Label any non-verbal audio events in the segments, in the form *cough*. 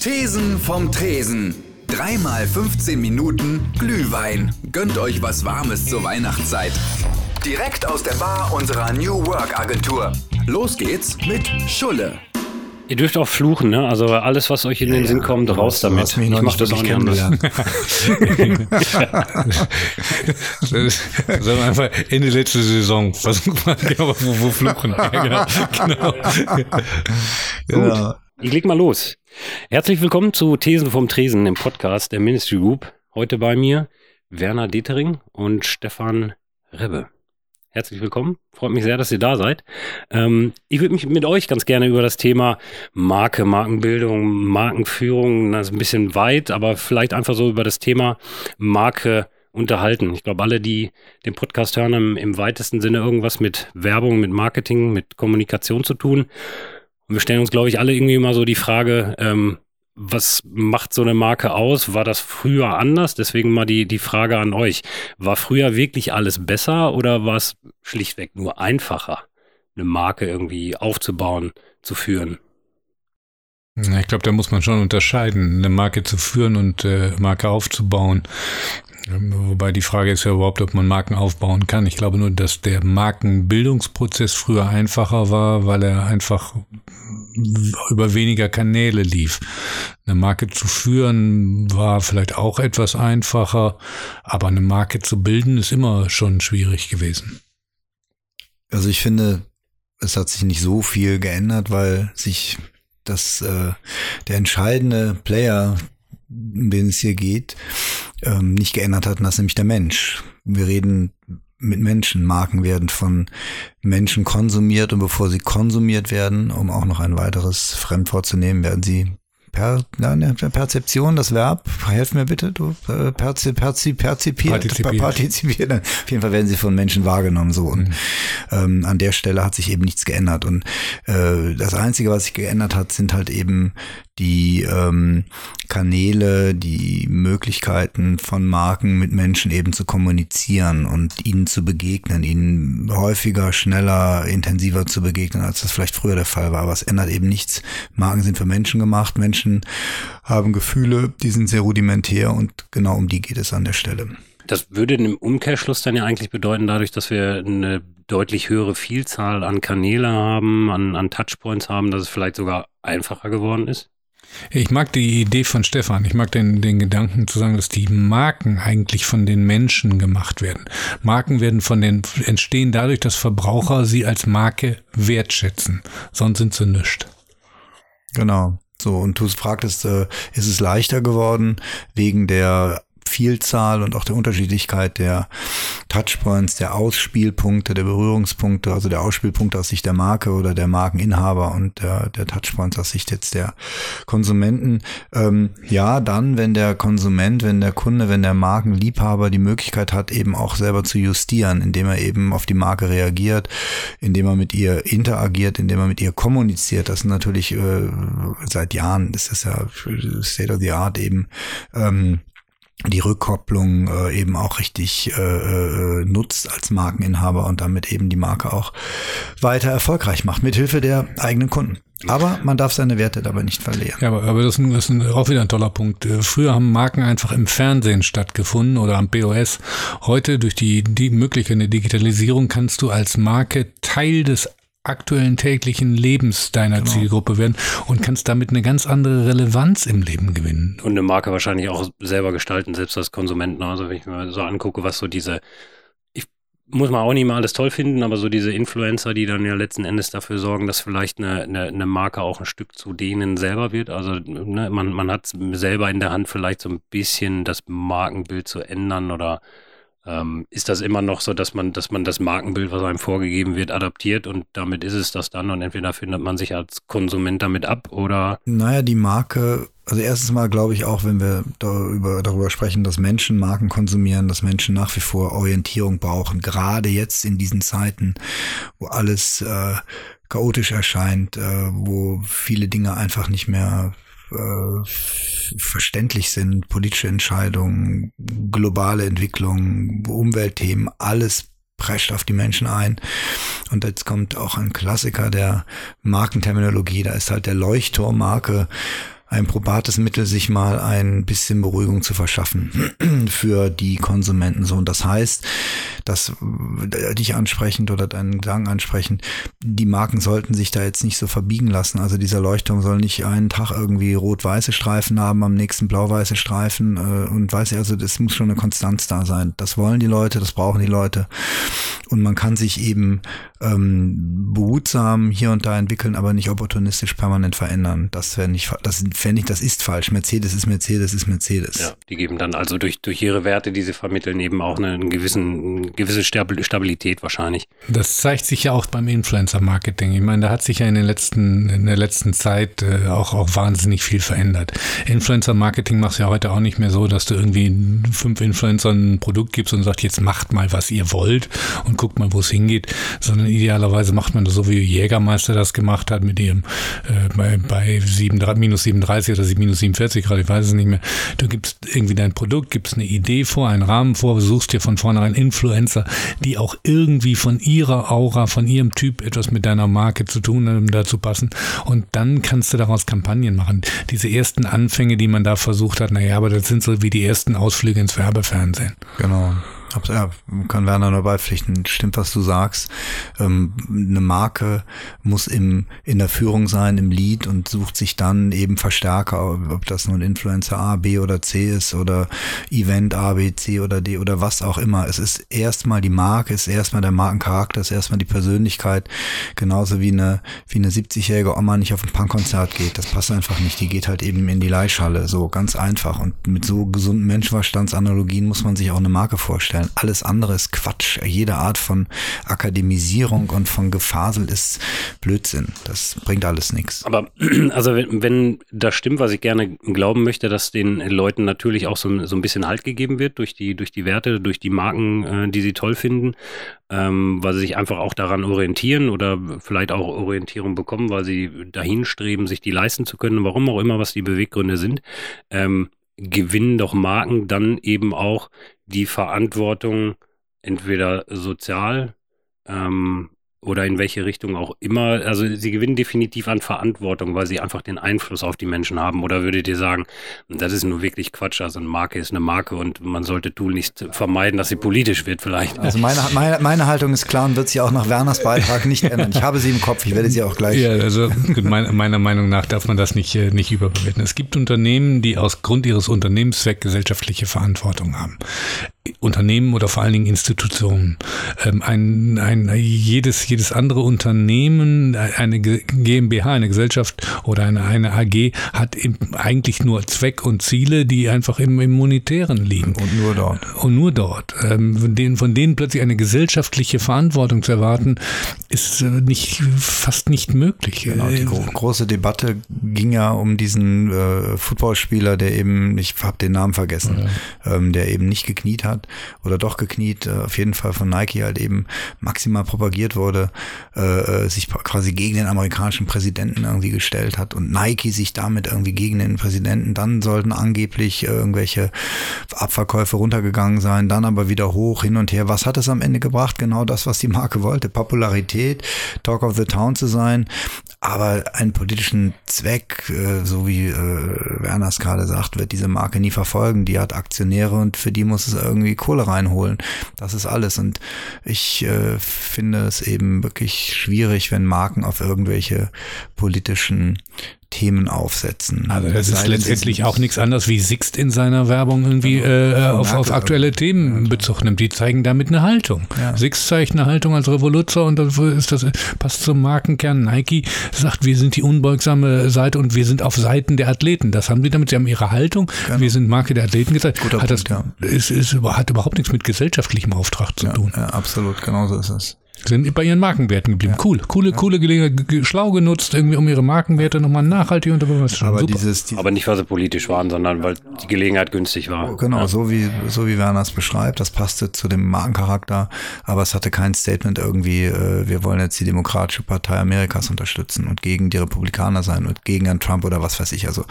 Thesen vom Tresen. Dreimal 15 Minuten Glühwein. Gönnt euch was Warmes zur Weihnachtszeit. Direkt aus der Bar unserer New Work Agentur. Los geht's mit Schulle. Ihr dürft auch fluchen, ne? Also alles, was euch in den Sinn kommt, raus damit. mich Ich noch mach nicht das auch nicht anders. Das ist das ist einfach Ende letzte Saison. Versuchen *laughs* wir genau, wo, wo fluchen. *laughs* Ja, genau. genau. Gut, ich leg mal los. Herzlich willkommen zu Thesen vom Tresen im Podcast der Ministry Group. Heute bei mir Werner Detering und Stefan Rebbe. Herzlich willkommen. Freut mich sehr, dass ihr da seid. Ähm, ich würde mich mit euch ganz gerne über das Thema Marke, Markenbildung, Markenführung, das ist ein bisschen weit, aber vielleicht einfach so über das Thema Marke unterhalten. Ich glaube, alle, die den Podcast hören, haben im weitesten Sinne irgendwas mit Werbung, mit Marketing, mit Kommunikation zu tun. Und wir stellen uns, glaube ich, alle irgendwie immer so die Frage, ähm, was macht so eine Marke aus? War das früher anders? Deswegen mal die, die Frage an euch. War früher wirklich alles besser oder war es schlichtweg nur einfacher, eine Marke irgendwie aufzubauen, zu führen? Ich glaube, da muss man schon unterscheiden, eine Marke zu führen und äh, Marke aufzubauen. Ähm, Wobei die Frage ist ja überhaupt, ob man Marken aufbauen kann. Ich glaube nur, dass der Markenbildungsprozess früher einfacher war, weil er einfach über weniger Kanäle lief. Eine Marke zu führen war vielleicht auch etwas einfacher, aber eine Marke zu bilden ist immer schon schwierig gewesen. Also ich finde, es hat sich nicht so viel geändert, weil sich das äh, der entscheidende Player, um den es hier geht, ähm, nicht geändert hat, und das ist nämlich der Mensch. Wir reden mit Menschen. Marken werden von Menschen konsumiert und bevor sie konsumiert werden, um auch noch ein weiteres Fremdwort zu nehmen, werden sie per, ja, ne, Perzeption, das Verb, helf mir bitte, du, äh, perzi, perzi, perzipiert, Partizipiert. partizipiert. Auf jeden Fall werden sie von Menschen wahrgenommen, so. Und ähm, an der Stelle hat sich eben nichts geändert. Und äh, das Einzige, was sich geändert hat, sind halt eben die ähm, Kanäle, die Möglichkeiten von Marken mit Menschen eben zu kommunizieren und ihnen zu begegnen, ihnen häufiger, schneller, intensiver zu begegnen, als das vielleicht früher der Fall war. Aber es ändert eben nichts. Marken sind für Menschen gemacht. Menschen haben Gefühle, die sind sehr rudimentär und genau um die geht es an der Stelle. Das würde im Umkehrschluss dann ja eigentlich bedeuten, dadurch, dass wir eine deutlich höhere Vielzahl an Kanäle haben, an, an Touchpoints haben, dass es vielleicht sogar einfacher geworden ist? Ich mag die Idee von Stefan. Ich mag den, den Gedanken zu sagen, dass die Marken eigentlich von den Menschen gemacht werden. Marken werden von den, entstehen dadurch, dass Verbraucher sie als Marke wertschätzen. Sonst sind sie nischt. Genau. So, und du fragtest, äh, ist es leichter geworden wegen der Vielzahl und auch der Unterschiedlichkeit der Touchpoints, der Ausspielpunkte, der Berührungspunkte, also der Ausspielpunkte aus Sicht der Marke oder der Markeninhaber und der, der Touchpoints aus Sicht jetzt der Konsumenten. Ähm, ja, dann, wenn der Konsument, wenn der Kunde, wenn der Markenliebhaber die Möglichkeit hat, eben auch selber zu justieren, indem er eben auf die Marke reagiert, indem er mit ihr interagiert, indem er mit ihr kommuniziert. Das ist natürlich äh, seit Jahren, ist das ja State of the Art eben. Ähm, die Rückkopplung äh, eben auch richtig äh, äh, nutzt als Markeninhaber und damit eben die Marke auch weiter erfolgreich macht, mithilfe der eigenen Kunden. Aber man darf seine Werte dabei nicht verlieren. Ja, aber, aber das, ist auch wieder ein toller Punkt. Äh, Früher haben Marken einfach im Fernsehen stattgefunden oder am POS. Heute durch die, die Möglichkeit der Digitalisierung kannst du als Marke Teil des aktuellen täglichen Lebens deiner Zielgruppe werden und kannst damit eine ganz andere Relevanz im Leben gewinnen. Und eine Marke wahrscheinlich auch selber gestalten, selbst als Konsument. Also wenn ich mir so angucke, was so diese, ich muss man auch nicht mal alles toll finden, aber so diese Influencer, die dann ja letzten Endes dafür sorgen, dass vielleicht eine, eine, eine Marke auch ein Stück zu denen selber wird. Also ne, man, man hat selber in der Hand vielleicht so ein bisschen das Markenbild zu ändern oder ähm, ist das immer noch so, dass man, dass man das Markenbild, was einem vorgegeben wird, adaptiert und damit ist es das dann und entweder findet man sich als Konsument damit ab oder Naja, die Marke, also erstens mal glaube ich auch, wenn wir darüber, darüber sprechen, dass Menschen Marken konsumieren, dass Menschen nach wie vor Orientierung brauchen, gerade jetzt in diesen Zeiten, wo alles äh, chaotisch erscheint, äh, wo viele Dinge einfach nicht mehr äh, verständlich sind, politische Entscheidungen, globale Entwicklung, Umweltthemen, alles prescht auf die Menschen ein. Und jetzt kommt auch ein Klassiker der Markenterminologie, da ist halt der Leuchtturmmarke ein probates Mittel, sich mal ein bisschen Beruhigung zu verschaffen *clears throat* für die Konsumenten. So, und das heißt, dass äh, dich ansprechend oder deinen Gedanken ansprechend, die Marken sollten sich da jetzt nicht so verbiegen lassen. Also dieser Leuchtturm soll nicht einen Tag irgendwie rot-weiße Streifen haben, am nächsten blau-weiße Streifen äh, und weiß ich, also das muss schon eine Konstanz da sein. Das wollen die Leute, das brauchen die Leute. Und man kann sich eben ähm, behutsam hier und da entwickeln, aber nicht opportunistisch permanent verändern. Das wäre nicht, das fände ich, das ist falsch. Mercedes ist Mercedes ist Mercedes. Ja, die geben dann also durch, durch ihre Werte, die sie vermitteln, eben auch einen gewissen, eine gewisse Stabilität wahrscheinlich. Das zeigt sich ja auch beim Influencer-Marketing. Ich meine, da hat sich ja in den letzten, in der letzten Zeit äh, auch, auch wahnsinnig viel verändert. Influencer-Marketing machst du ja heute auch nicht mehr so, dass du irgendwie fünf Influencern ein Produkt gibst und sagst, jetzt macht mal, was ihr wollt und guckt mal, wo es hingeht, sondern idealerweise macht man das so, wie Jägermeister das gemacht hat mit ihrem äh, bei, bei 7, minus 37 oder minus 47 gerade, ich weiß es nicht mehr. Du gibst irgendwie dein Produkt, gibst eine Idee vor, einen Rahmen vor, suchst dir von vornherein Influencer, die auch irgendwie von ihrer Aura, von ihrem Typ etwas mit deiner Marke zu tun haben, dazu passen. Und dann kannst du daraus Kampagnen machen. Diese ersten Anfänge, die man da versucht hat, naja, aber das sind so wie die ersten Ausflüge ins Werbefernsehen. Genau. Ja, kann Werner nur beipflichten. Stimmt, was du sagst. Ähm, eine Marke muss im, in der Führung sein, im Lead und sucht sich dann eben Verstärker, ob das nun Influencer A, B oder C ist oder Event A, B, C oder D oder was auch immer. Es ist erstmal die Marke, ist erstmal der Markencharakter, ist erstmal die Persönlichkeit. Genauso wie eine, wie eine 70-jährige Oma nicht auf ein Punkkonzert geht. Das passt einfach nicht. Die geht halt eben in die Leihschale. So ganz einfach. Und mit so gesunden Menschenverstandsanalogien muss man sich auch eine Marke vorstellen vorstellen. Alles andere ist Quatsch. Jede Art von Akademisierung und von Gefasel ist Blödsinn. Das bringt alles nichts. Aber *clears throat* also wenn, wenn das stimmt, was ich gerne glauben möchte, dass den Leuten natürlich auch so, so ein bisschen Halt gegeben wird durch die, durch die Werte, durch die Marken, äh, die sie toll finden, ähm, weil sie sich einfach auch daran orientieren oder vielleicht auch Orientierung bekommen, weil sie dahin streben, sich die leisten zu können, warum auch immer, was die Beweggründe sind. Ähm, gewinnen doch Marken dann eben auch die Verantwortung, entweder sozial ähm, oder in welche Richtung auch immer. Also sie gewinnen definitiv an Verantwortung, weil sie einfach den Einfluss auf die Menschen haben. Oder würdet ihr sagen, das ist nur wirklich Quatsch. Also eine Marke ist eine Marke und man sollte Tool nicht vermeiden, dass sie politisch wird vielleicht. Also meine, meine, meine Haltung ist klar und wird sich auch nach Werners Beitrag nicht ändern. Ich habe sie im Kopf, ich werde sie auch gleich. Ja, also meine, meiner Meinung nach darf man das nicht, äh, nicht überbewerten. Es gibt Unternehmen, die aus Grund ihres Unternehmenszwecks gesellschaftliche Verantwortung haben. Unternehmen oder vor allen Dingen Institutionen. Ähm, ein, ein, jedes, jedes andere Unternehmen, eine GmbH, eine Gesellschaft oder eine, eine AG hat eigentlich nur Zweck und Ziele, die einfach im, im Monetären liegen. Und nur dort. Und nur dort. Ähm, von, denen, von denen plötzlich eine gesellschaftliche Verantwortung zu erwarten, ist äh, nicht, fast nicht möglich. Genau, die gro große Debatte ging ja um diesen äh, Footballspieler, der eben, ich habe den Namen vergessen, ja. ähm, der eben nicht gekniet hat hat oder doch gekniet, äh, auf jeden Fall von Nike halt eben maximal propagiert wurde, äh, äh, sich quasi gegen den amerikanischen Präsidenten irgendwie gestellt hat und Nike sich damit irgendwie gegen den Präsidenten, dann sollten angeblich irgendwelche Abverkäufe runtergegangen sein, dann aber wieder hoch, hin und her. Was hat es am Ende gebracht? Genau das, was die Marke wollte. Popularität, Talk of the Town zu sein, aber einen politischen Zweck, äh, so wie äh, Werner es gerade sagt, wird diese Marke nie verfolgen. Die hat Aktionäre und für die muss es irgendwie Kohle reinholen. Das ist alles. Und ich äh, finde es eben wirklich schwierig, wenn Marken auf irgendwelche politischen Themen aufsetzen. Also das ist letztendlich auch nichts anderes wie Sixt in seiner Werbung irgendwie genau. äh, auf, auf aktuelle Themen Bezug nimmt. Die zeigen damit eine Haltung. Ja. Sixt zeigt eine Haltung als Revoluzer und das, ist das passt zum Markenkern. Nike sagt, wir sind die unbeugsame Seite und wir sind auf Seiten der Athleten. Das haben sie damit. Sie haben ihre Haltung. Genau. Wir sind Marke der Athleten gesagt. Guter hat Punkt, das ja. ist, ist, hat überhaupt nichts mit gesellschaftlichem Auftrag zu ja, tun. Ja, absolut. Genauso ist es sind bei ihren Markenwerten geblieben. Ja. Cool, coole, ja. coole Gelegenheit, schlau genutzt, irgendwie um ihre Markenwerte nochmal nachhaltig unter Beweis aber, dieses, dieses, aber nicht, weil sie politisch waren, sondern weil die Gelegenheit günstig war. Genau, ja. so wie so wie Werner es beschreibt, das passte zu dem Markencharakter, aber es hatte kein Statement irgendwie, äh, wir wollen jetzt die Demokratische Partei Amerikas unterstützen und gegen die Republikaner sein und gegen Herrn Trump oder was weiß ich. Also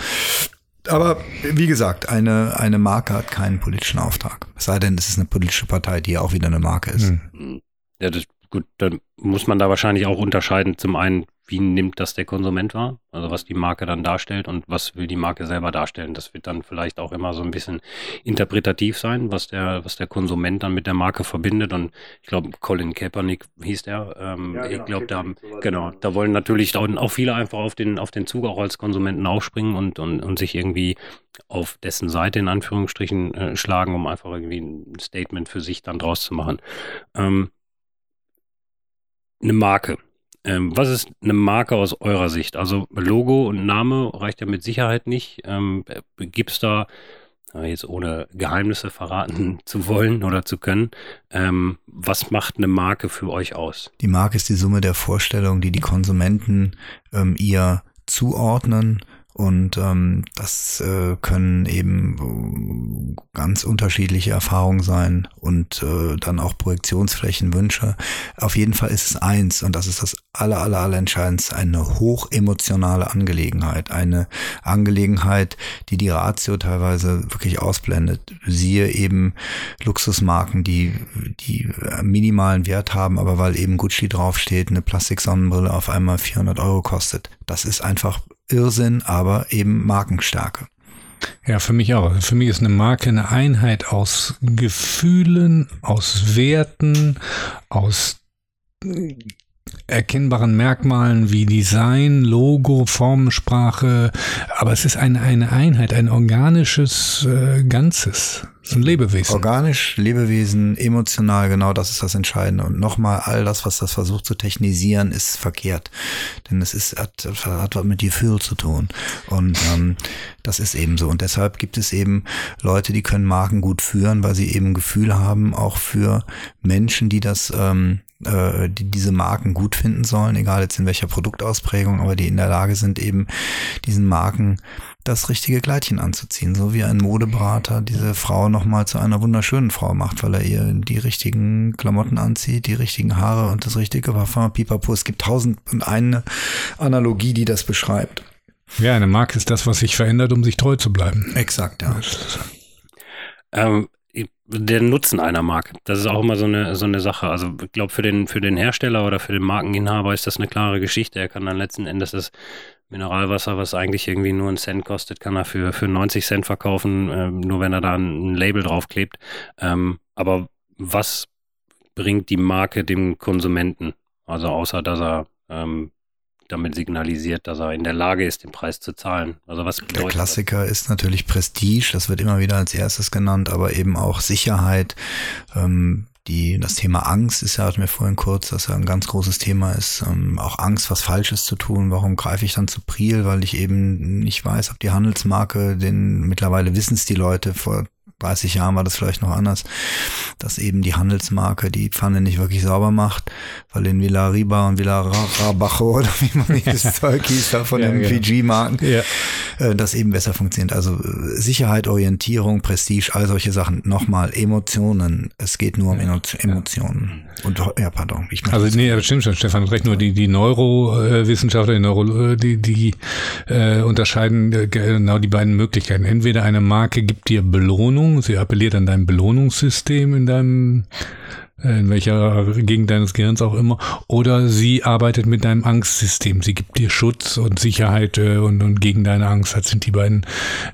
aber wie gesagt, eine, eine Marke hat keinen politischen Auftrag. Es sei denn, es ist eine politische Partei, die auch wieder eine Marke ist. Hm. Ja, das Gut, dann muss man da wahrscheinlich auch unterscheiden. Zum einen wie nimmt das der Konsument wahr? Also was die Marke dann darstellt und was will die Marke selber darstellen? Das wird dann vielleicht auch immer so ein bisschen interpretativ sein, was der, was der Konsument dann mit der Marke verbindet. Und ich glaube, Colin Kaepernick hieß der. Ähm, ja, genau, ich glaube, da, genau, da wollen natürlich auch viele einfach auf den, auf den Zug auch als Konsumenten aufspringen und, und, und sich irgendwie auf dessen Seite in Anführungsstrichen äh, schlagen, um einfach irgendwie ein Statement für sich dann draus zu machen. Ähm, eine Marke ähm, was ist eine Marke aus eurer Sicht? Also Logo und Name reicht ja mit Sicherheit nicht. Ähm, Gibt es da, jetzt ohne Geheimnisse verraten *laughs* zu wollen oder zu können, ähm, was macht eine Marke für euch aus? Die Marke ist die Summe der Vorstellungen, die die Konsumenten ähm, ihr zuordnen und ähm, das äh, können eben äh, ganz unterschiedliche Erfahrungen sein und äh, dann auch Projektionsflächen, Wünsche. Auf jeden Fall ist es eins, und das ist das aller, aller, aller entscheidendste, eine hochemotionale Angelegenheit. Eine Angelegenheit, die die Ratio teilweise wirklich ausblendet. Siehe eben Luxusmarken, die, die minimalen Wert haben, aber weil eben Gucci draufsteht, eine Plastiksonnenbrille auf einmal 400 Euro kostet. Das ist einfach Irrsinn, aber eben Markenstärke. Ja, für mich auch. Für mich ist eine Marke eine Einheit aus Gefühlen, aus Werten, aus erkennbaren Merkmalen wie Design, Logo, Formensprache, aber es ist eine, eine Einheit, ein organisches äh, Ganzes. So ein Lebewesen. Organisch, Lebewesen, emotional, genau das ist das Entscheidende. Und nochmal, all das, was das versucht zu technisieren, ist verkehrt. Denn es ist, hat, hat was mit Gefühl zu tun. Und ähm, das ist eben so. Und deshalb gibt es eben Leute, die können Marken gut führen, weil sie eben Gefühl haben, auch für Menschen, die das ähm, äh, die diese Marken gut finden sollen, egal jetzt in welcher Produktausprägung, aber die in der Lage sind, eben diesen Marken das richtige Kleidchen anzuziehen, so wie ein Modeberater diese Frau nochmal zu einer wunderschönen Frau macht, weil er ihr die richtigen Klamotten anzieht, die richtigen Haare und das richtige Parfum, pipapo. Es gibt tausend und eine Analogie, die das beschreibt. Ja, eine Marke ist das, was sich verändert, um sich treu zu bleiben. Exakt, ja. Ähm, der Nutzen einer Marke. Das ist auch immer so eine, so eine Sache. Also ich glaube, für den, für den Hersteller oder für den Markeninhaber ist das eine klare Geschichte. Er kann dann letzten Endes das Mineralwasser, was eigentlich irgendwie nur einen Cent kostet, kann er für, für 90 Cent verkaufen, äh, nur wenn er da ein, ein Label draufklebt. Ähm, aber was bringt die Marke dem Konsumenten? Also außer, dass er ähm, damit signalisiert, dass er in der Lage ist, den Preis zu zahlen. Also was Der Klassiker das? ist natürlich Prestige, das wird immer wieder als erstes genannt, aber eben auch Sicherheit. Ähm, die, das Thema Angst ist ja, hatten wir vorhin kurz, dass ja ein ganz großes Thema ist, ähm, auch Angst, was Falsches zu tun. Warum greife ich dann zu Priel? Weil ich eben nicht weiß, ob die Handelsmarke, den mittlerweile wissen es die Leute, vor 30 Jahren war das vielleicht noch anders, dass eben die Handelsmarke die Pfanne nicht wirklich sauber macht, weil in Villa Riba und Villa Rabacho oder wie man dieses *laughs* Zeug hieß, da von ja, den genau. Fiji-Marken, ja. Äh, das eben besser funktioniert. Also äh, Sicherheit, Orientierung, Prestige, all solche Sachen. Nochmal, Emotionen. Es geht nur um ja. Emotionen. Und ja, pardon. Ich also nee, das stimmt schon, Stefan hat recht, nur die, die Neurowissenschaftler, die, Neuro, die, die äh, unterscheiden äh, genau die beiden Möglichkeiten. Entweder eine Marke gibt dir Belohnung, sie appelliert an dein Belohnungssystem in deinem in welcher Gegend deines Gehirns auch immer, oder sie arbeitet mit deinem Angstsystem. Sie gibt dir Schutz und Sicherheit äh, und, und gegen deine Angst. Das sind die beiden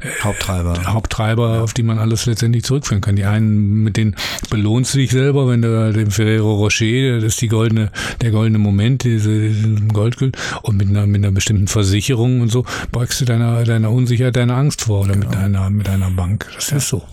äh, Haupttreiber, Haupttreiber ja. auf die man alles letztendlich zurückführen kann. Die einen, mit denen belohnst du dich selber, wenn du dem Ferrero Rocher, das ist die goldene, der goldene Moment, diese, Goldgült, und mit einer, mit einer bestimmten Versicherung und so beugst du deiner, deiner Unsicherheit, deiner Angst vor oder genau. mit deiner, mit deiner Bank. Das ist so.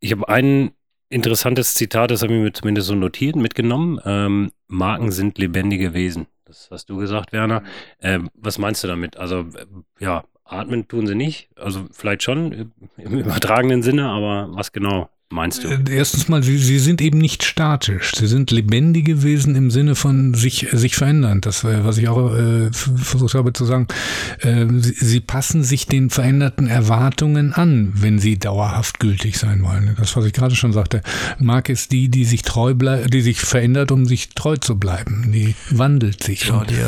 Ich habe einen interessantes Zitat, das habe ich mir zumindest so notiert, mitgenommen. Ähm, Marken sind lebendige Wesen. Das hast du gesagt, Werner. Ähm, was meinst du damit? Also, äh, ja, atmen tun sie nicht. Also, vielleicht schon im übertragenen Sinne, aber was genau? Meinst du? Äh, erstens mal, sie, sie sind eben nicht statisch. Sie sind lebendige Wesen im Sinne von sich, sich verändern. Das, äh, was ich auch äh, versucht habe zu sagen. Äh, sie, sie, passen sich den veränderten Erwartungen an, wenn sie dauerhaft gültig sein wollen. Das, was ich gerade schon sagte. Marke ist die, die sich treu bleibt, die sich verändert, um sich treu zu bleiben. Die wandelt sich. Schau dir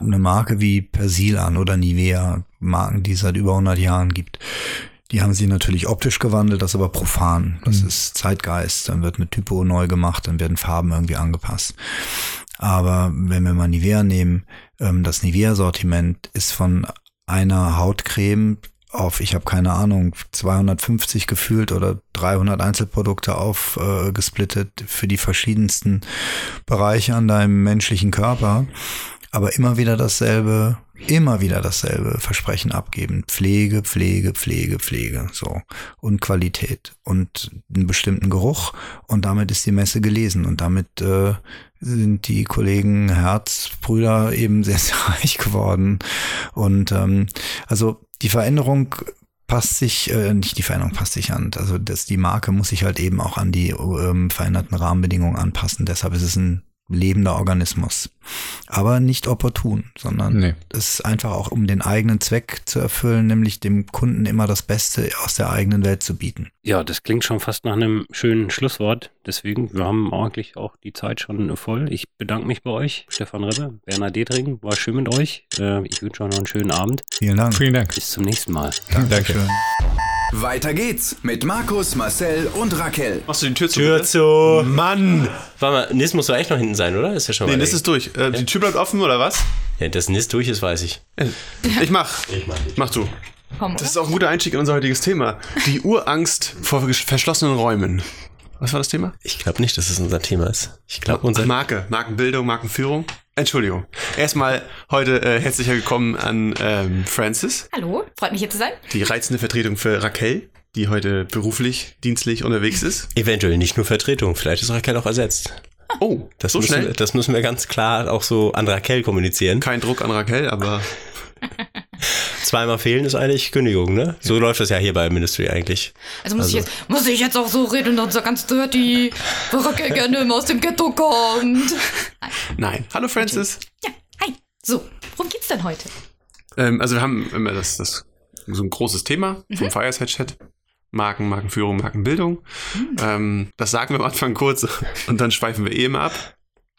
eine Marke wie Persil an oder Nivea, Marken, die es seit über 100 Jahren gibt. Die haben sie natürlich optisch gewandelt, das ist aber profan. Das mhm. ist Zeitgeist. Dann wird eine Typo neu gemacht, dann werden Farben irgendwie angepasst. Aber wenn wir mal Nivea nehmen, ähm, das Nivea-Sortiment ist von einer Hautcreme auf, ich habe keine Ahnung, 250 gefühlt oder 300 Einzelprodukte aufgesplittet äh, für die verschiedensten Bereiche an deinem menschlichen Körper. Aber immer wieder dasselbe, immer wieder dasselbe Versprechen abgeben. Pflege, Pflege, Pflege, Pflege, so. Und Qualität und einen bestimmten Geruch. Und damit ist die Messe gelesen. Und damit äh, sind die Kollegen Herzbrüder eben *laughs* sehr, sehr reich geworden. Und ähm, also die Veränderung passt sich, äh, nicht die Veränderung passt sich an, also das, die Marke muss sich halt eben auch an die ähm, veränderten Rahmenbedingungen anpassen. Deshalb ist es ein lebender Organismus. Aber nicht opportun, sondern nee. es ist einfach auch, um den eigenen Zweck zu erfüllen, nämlich dem Kunden immer das Beste aus der eigenen Welt zu bieten. Ja, das klingt schon fast nach einem schönen Schlusswort. Deswegen, wir haben eigentlich auch die Zeit schon voll. Ich bedanke mich bei euch, Stefan Rebbe, Werner Dedring. War schön mit euch. Äh, ich wünsche euch noch einen schönen Abend. Vielen Dank. Vielen Dank. Bis zum nächsten Mal. Dankeschön. Weiter geht's mit Markus, Marcel und Raquel. Machst du die Tür zu? Tür zu. Mann! Warte mal, Nis muss doch echt noch hinten sein, oder? Ist ja schon Nee, mal. Nis ist durch. Äh, Die Tür bleibt offen, oder was? ja, dass Nis durch ist, weiß ich. Ich mach. Ich mach. Mach du. Komm, Das ist auch ein guter Einstieg in unser heutiges Thema. Die Urangst vor verschlossenen Räumen. Was war das Thema? Ich glaube nicht, dass es unser Thema ist. Ich glaube, unser. Marke, Markenbildung, Markenführung. Entschuldigung. Erstmal heute äh, herzlich willkommen an ähm, Francis, Hallo, freut mich hier zu sein. die reizende Vertretung für Raquel, die heute beruflich, dienstlich unterwegs ist. Eventuell nicht nur Vertretung, vielleicht ist Raquel auch ersetzt. Oh, Das, so müssen, schnell? wir- das müssen wir ganz klar auch so an Raquel kommunizieren. Kein Druck an Raquel, aber *laughs* Zweimal fehlen ist eigentlich Kündigung, ne? So läuft das ja hier bei Ministry eigentlich. Also muss, Also- Ich, jetzt, muss ich jetzt auch so reden und so ganz dirty, er gerne immer aus dem Ghetto kommt. nein. Hallo Francis. Ja, hi. So, worum geht's denn heute? Ähm, also wir haben immer das, das so ein großes Thema vom Fireside Chat. Marken, Markenführung, Markenbildung. Ähm, das sagen wir am Anfang kurz *laughs* und dann schweifen wir eh immer ab.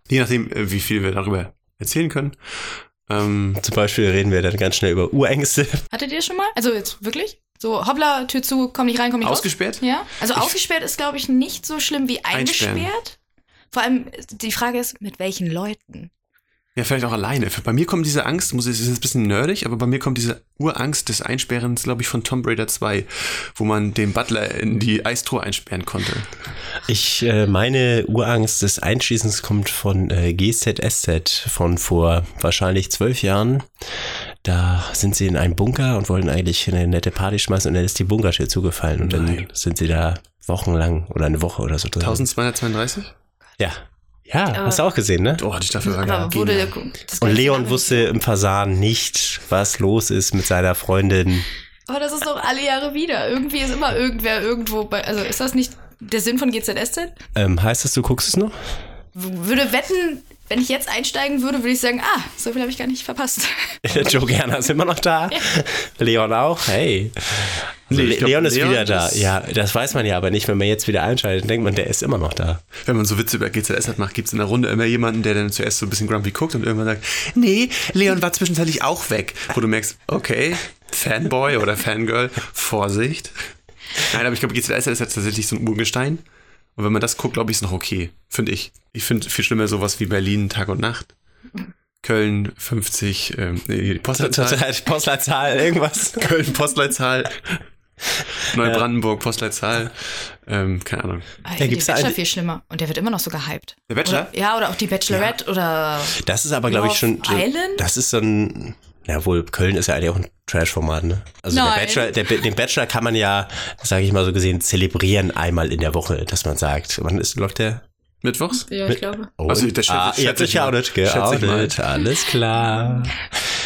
Je nachdem, äh, wie viel wir darüber erzählen können. Ähm, Zum Beispiel reden wir dann ganz schnell über Urängste. Hattet ihr schon mal? Also jetzt wirklich? So, hoppla, Tür zu, komm nicht rein, komm nicht Ausgesperrt? raus? Ja. Also Ich- ausgesperrt ist, glaube ich, nicht so schlimm wie Einsperren. eingesperrt. Vor allem, die Frage ist, mit welchen Leuten? Ja, vielleicht auch alleine. Bei mir kommt diese Angst, muss ich, ist jetzt ein bisschen nerdig, aber bei mir kommt diese Urangst des Einsperrens, glaube ich, von Tomb Raider 2, wo man den Butler in die Eistruhe einsperren konnte. Ich, äh, meine Urangst des Einschließens kommt von äh, GZSZ von vor wahrscheinlich zwölf Jahren. Da sind sie in einem Bunker und wollten eigentlich eine nette Party schmeißen und dann ist die Bunkertür zugefallen und dann Nein. sind sie da wochenlang oder eine Woche oder so drin. 1232? Ja. Ja, hast du auch gesehen, ne? Oh, Staffel war Aber geil. wurde Und Leon wusste im Fasan nicht, was los ist mit seiner Freundin. Aber das ist doch alle Jahre wieder. Irgendwie ist immer irgendwer irgendwo bei. Also ist das nicht der Sinn von GZSZ? Ähm, heißt das, du guckst es noch? W- Würde wetten, wenn ich jetzt einsteigen würde, würde ich sagen, ah, so viel habe ich gar nicht verpasst. *laughs* *laughs* Joe Gerner ist immer noch da. Leon auch. Hey. Ich Le glaub, Leon ist Leon wieder da. ist- Ja, das weiß man ja aber nicht. Wenn man jetzt wieder einschaltet, denkt man, der ist immer noch da. Wenn man so Witze über GZS hat macht, gibt es in der Runde immer jemanden, der dann zuerst so ein bisschen grumpy guckt und irgendwann sagt, nee, Leon war zwischenzeitlich auch weg. Wo du merkst, okay, Fanboy oder Fangirl, Vorsicht. Nein, aber ich glaube, GZS ist jetzt tatsächlich so ein Urgestein. Und wenn man das guckt, glaube ich, ist noch okay. Finde ich. Ich finde viel schlimmer sowas wie Berlin Tag und Nacht. Köln 50, ähm, nee, *laughs* Postleitzahl. Postleitzahl, irgendwas. Köln Postleitzahl. *laughs* Neubrandenburg Postleitzahl. Ähm, keine Ahnung. Ah, ich Ja, finde gibt's Bachelor viel schlimmer. Und der wird immer noch so gehypt. Der Bachelor? Oder, ja, oder auch die Bachelorette oder. Das ist aber, glaube ich, schon. Island? Das ist so ein. Ja, wohl, Köln ist ja eigentlich auch ein Trash-Format, ne? Also der. Bachelor, der, den Bachelor kann man ja, sage ich mal so gesehen, zelebrieren einmal in der Woche, dass man sagt, wann ist, läuft der? Mittwochs? Ja, ich glaube. Oh, Also, das schätze- ah, schätze ich mal. geoutet, Schätze ich mal. alles klar. *laughs*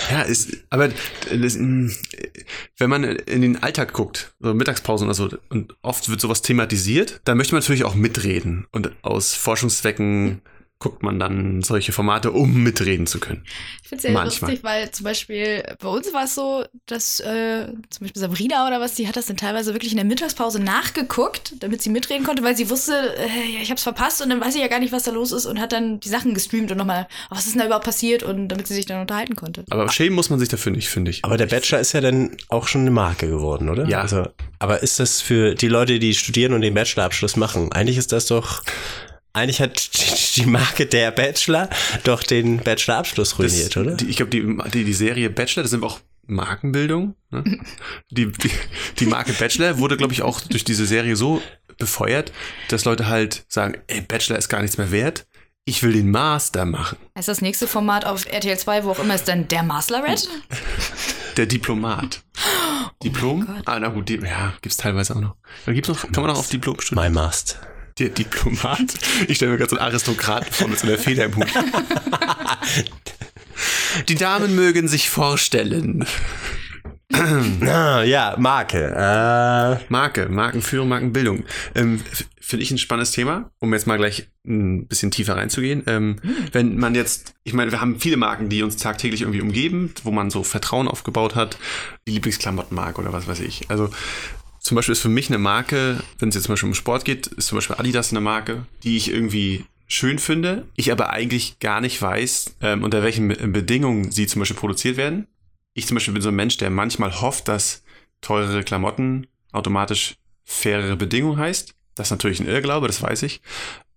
Ja, ist, aber das, wenn man in den Alltag guckt, so Mittagspausen oder so, und oft wird sowas thematisiert, da möchte man natürlich auch mitreden. Und aus Forschungszwecken guckt man dann solche Formate, um mitreden zu können. Ich finde es sehr Manchmal. lustig, weil zum Beispiel bei uns war es so, dass äh, zum Beispiel Sabrina oder was, die hat das dann teilweise wirklich in der Mittagspause nachgeguckt, damit sie mitreden konnte, weil sie wusste, äh, ja, ich habe es verpasst und dann weiß ich ja gar nicht, was da los ist und hat dann die Sachen gestreamt und nochmal, oh, was ist denn da überhaupt passiert und damit sie sich dann unterhalten konnte. Aber schämen muss man sich dafür nicht, finde ich. Aber der Bachelor ist ja dann auch schon eine Marke geworden, oder? Ja. Also, aber ist das für die Leute, die studieren und den Bachelorabschluss machen? Eigentlich ist das doch. Eigentlich hat die Marke der Bachelor doch den Bachelor-Abschluss ruiniert, Das- oder? Die, ich glaube, die, die, die Serie Bachelor, das sind auch Markenbildung. Ne? *laughs* Die, die, die Marke Bachelor wurde, glaube ich, auch durch diese Serie so befeuert, dass Leute halt sagen, ey, Bachelor ist gar nichts mehr wert. Ich will den Master machen. Ist das nächste Format auf RTL 2, wo auch immer ist dann der Masterred? *laughs* Der Diplomat. Diplom? ah, na gut, die, ja, gibt's teilweise auch noch. Da gibt's noch, kann man auch auf Diplom studieren. My Mast. Der Diplomat. Ich stelle mir gerade so einen Aristokraten vor mit so einer Feder im Hut. Die Damen mögen sich vorstellen. Ah, ja, Marke. Äh, Marke, Markenführung, Markenbildung. Ähm, Finde ich ein spannendes Thema, um jetzt mal gleich ein bisschen tiefer reinzugehen. Ähm, Wenn man jetzt, ich meine, wir haben viele Marken, die uns tagtäglich irgendwie umgeben, wo man so Vertrauen aufgebaut hat, die Lieblingsklamottenmarke oder was weiß ich. Also zum Beispiel ist für mich eine Marke, wenn es jetzt zum Beispiel um Sport geht, ist zum Beispiel Adidas eine Marke, die ich irgendwie schön finde, ich aber eigentlich gar nicht weiß, ähm, unter welchen Be- Bedingungen sie zum Beispiel produziert werden. Ich zum Beispiel bin so ein Mensch, der manchmal hofft, dass teurere Klamotten automatisch fairere Bedingungen heißt. Das ist natürlich ein Irrglaube, das weiß ich.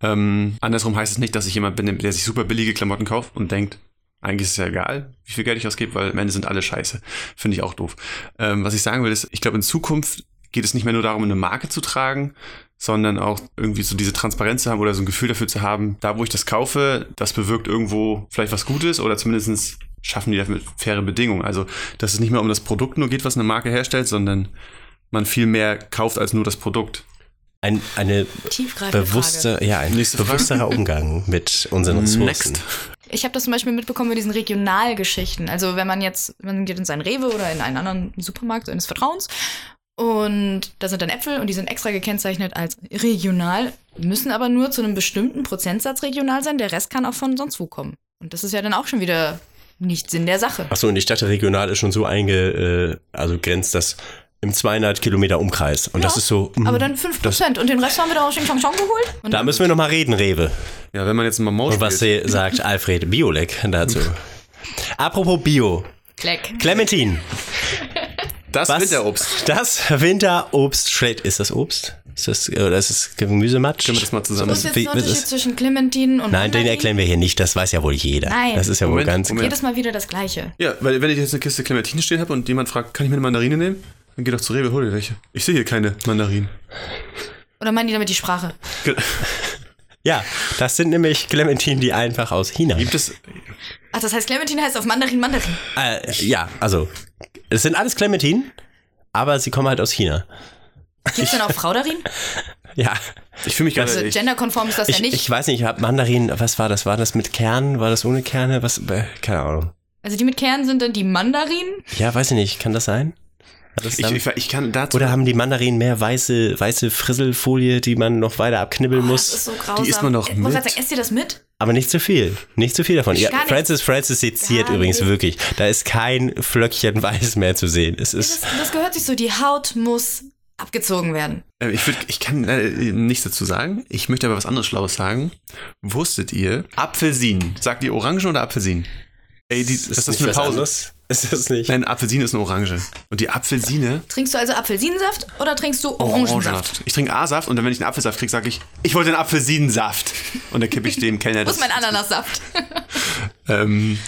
Ähm, andersrum heißt es nicht, dass ich jemand bin, der sich super billige Klamotten kauft und denkt, eigentlich ist es ja egal, wie viel Geld ich ausgebe, weil am Ende sind alle scheiße. Finde ich auch doof. Ähm, was ich sagen will, ist, ich glaube, in Zukunft geht es nicht mehr nur darum, eine Marke zu tragen, sondern auch irgendwie so diese Transparenz zu haben oder so ein Gefühl dafür zu haben, da wo ich das kaufe, das bewirkt irgendwo vielleicht was Gutes oder zumindest schaffen die dafür faire Bedingungen. Also, dass es nicht mehr um das Produkt nur geht, was eine Marke herstellt, sondern man viel mehr kauft als nur das Produkt. ein, eine bewusste, ja, ein Nächste Frage. bewussterer Umgang mit unseren Ressourcen. Next. Ich habe das zum Beispiel mitbekommen mit diesen Regionalgeschichten. Also wenn man jetzt, man geht in seinen Rewe oder in einen anderen Supermarkt seines Vertrauens und da sind dann Äpfel und die sind extra gekennzeichnet als regional, müssen aber nur zu einem bestimmten Prozentsatz regional sein. Der Rest kann auch von sonst wo kommen. Und das ist ja dann auch schon wieder nicht Sinn der Sache. Achso, und ich dachte, regional ist schon so einge, äh, also grenzt das im 200 Kilometer Umkreis. Und das Ja, ist so. mm, Aber dann 5% und den Rest haben wir da aus Chong Chong geholt. Und Da müssen wir nochmal reden, Rewe. Ja, wenn man jetzt mal Maus Und was sie- sagt Alfred Biolek dazu. *laughs* Apropos Bio. Kleck. Clementin. *laughs* Das Was? Winterobst. Das Winterobst schlägt. Ist das Obst? Ist das, oder ist es Gemüsematsch? Können wir das mal zusammen- Was ist jetzt Wie- der was Unterschied zwischen Clementinen und Nein, den Mandarin? erklären wir hier nicht. Das weiß ja wohl jeder. Nein. Das ist ja wohl Moment, ganz. Moment. Jedes Mal wieder das Gleiche. Ja, weil wenn ich jetzt eine Kiste Clementine stehen habe und jemand fragt, kann ich mir eine Mandarine nehmen? Dann geh doch zu Rewe, hol dir welche. Ich sehe hier keine Mandarinen. Oder meinen die damit die Sprache? *laughs* Ja, das sind nämlich Clementinen, die einfach aus China. Gibt es, Ach, das heißt Clementine heißt auf Mandarin Mandarin. Äh, ja, also es sind alles Clementinen, aber sie kommen halt aus China. Gibt's denn auch Frau darin? *laughs* Ja, ich fühle mich gerade, Also genderkonform ist das ja ich, nicht. ich weiß nicht, ich habe Mandarin, was war das? War das mit Kernen? War das ohne Kerne? Was? äh, Keine Ahnung. also die mit Kernen sind dann die Mandarinen. Ja, weiß ich nicht. Kann das sein? Das ich, ich, ich kann dazu, oder haben die Mandarinen mehr weiße, weiße Frisselfolie, die man noch weiter abknibbeln Oh, muss? das ist so grausam. isst man doch Ich gerade mit. sagen, esst ihr das mit? Aber nicht zu viel. Nicht zu viel davon. Ja. Francis Francis seziert übrigens nicht. wirklich. Da ist kein Flöckchen weiß mehr zu sehen. Es Das, ist. das gehört sich so, die Haut muss abgezogen werden. äh, ich, würd, ich kann äh, nichts dazu sagen. Ich möchte aber was anderes Schlaues sagen. Wusstet ihr, Apfelsinen, sagt ihr Orange oder Apfelsinen? Ey, die, das ist nicht eine was Pause. anderes? Ist das nicht? Nein, Apfelsine ist eine Orange. Und die Apfelsine, Trinkst du also Apfelsinensaft oder trinkst du Orangensaft? Ich trinke A-Saft und dann, wenn ich einen Apfelsaft kriege, sage ich, ich wollte einen Apfelsinensaft. Und dann kippe ich dem Kellner Wo das. ist mein Ananassaft? *laughs* Ähm,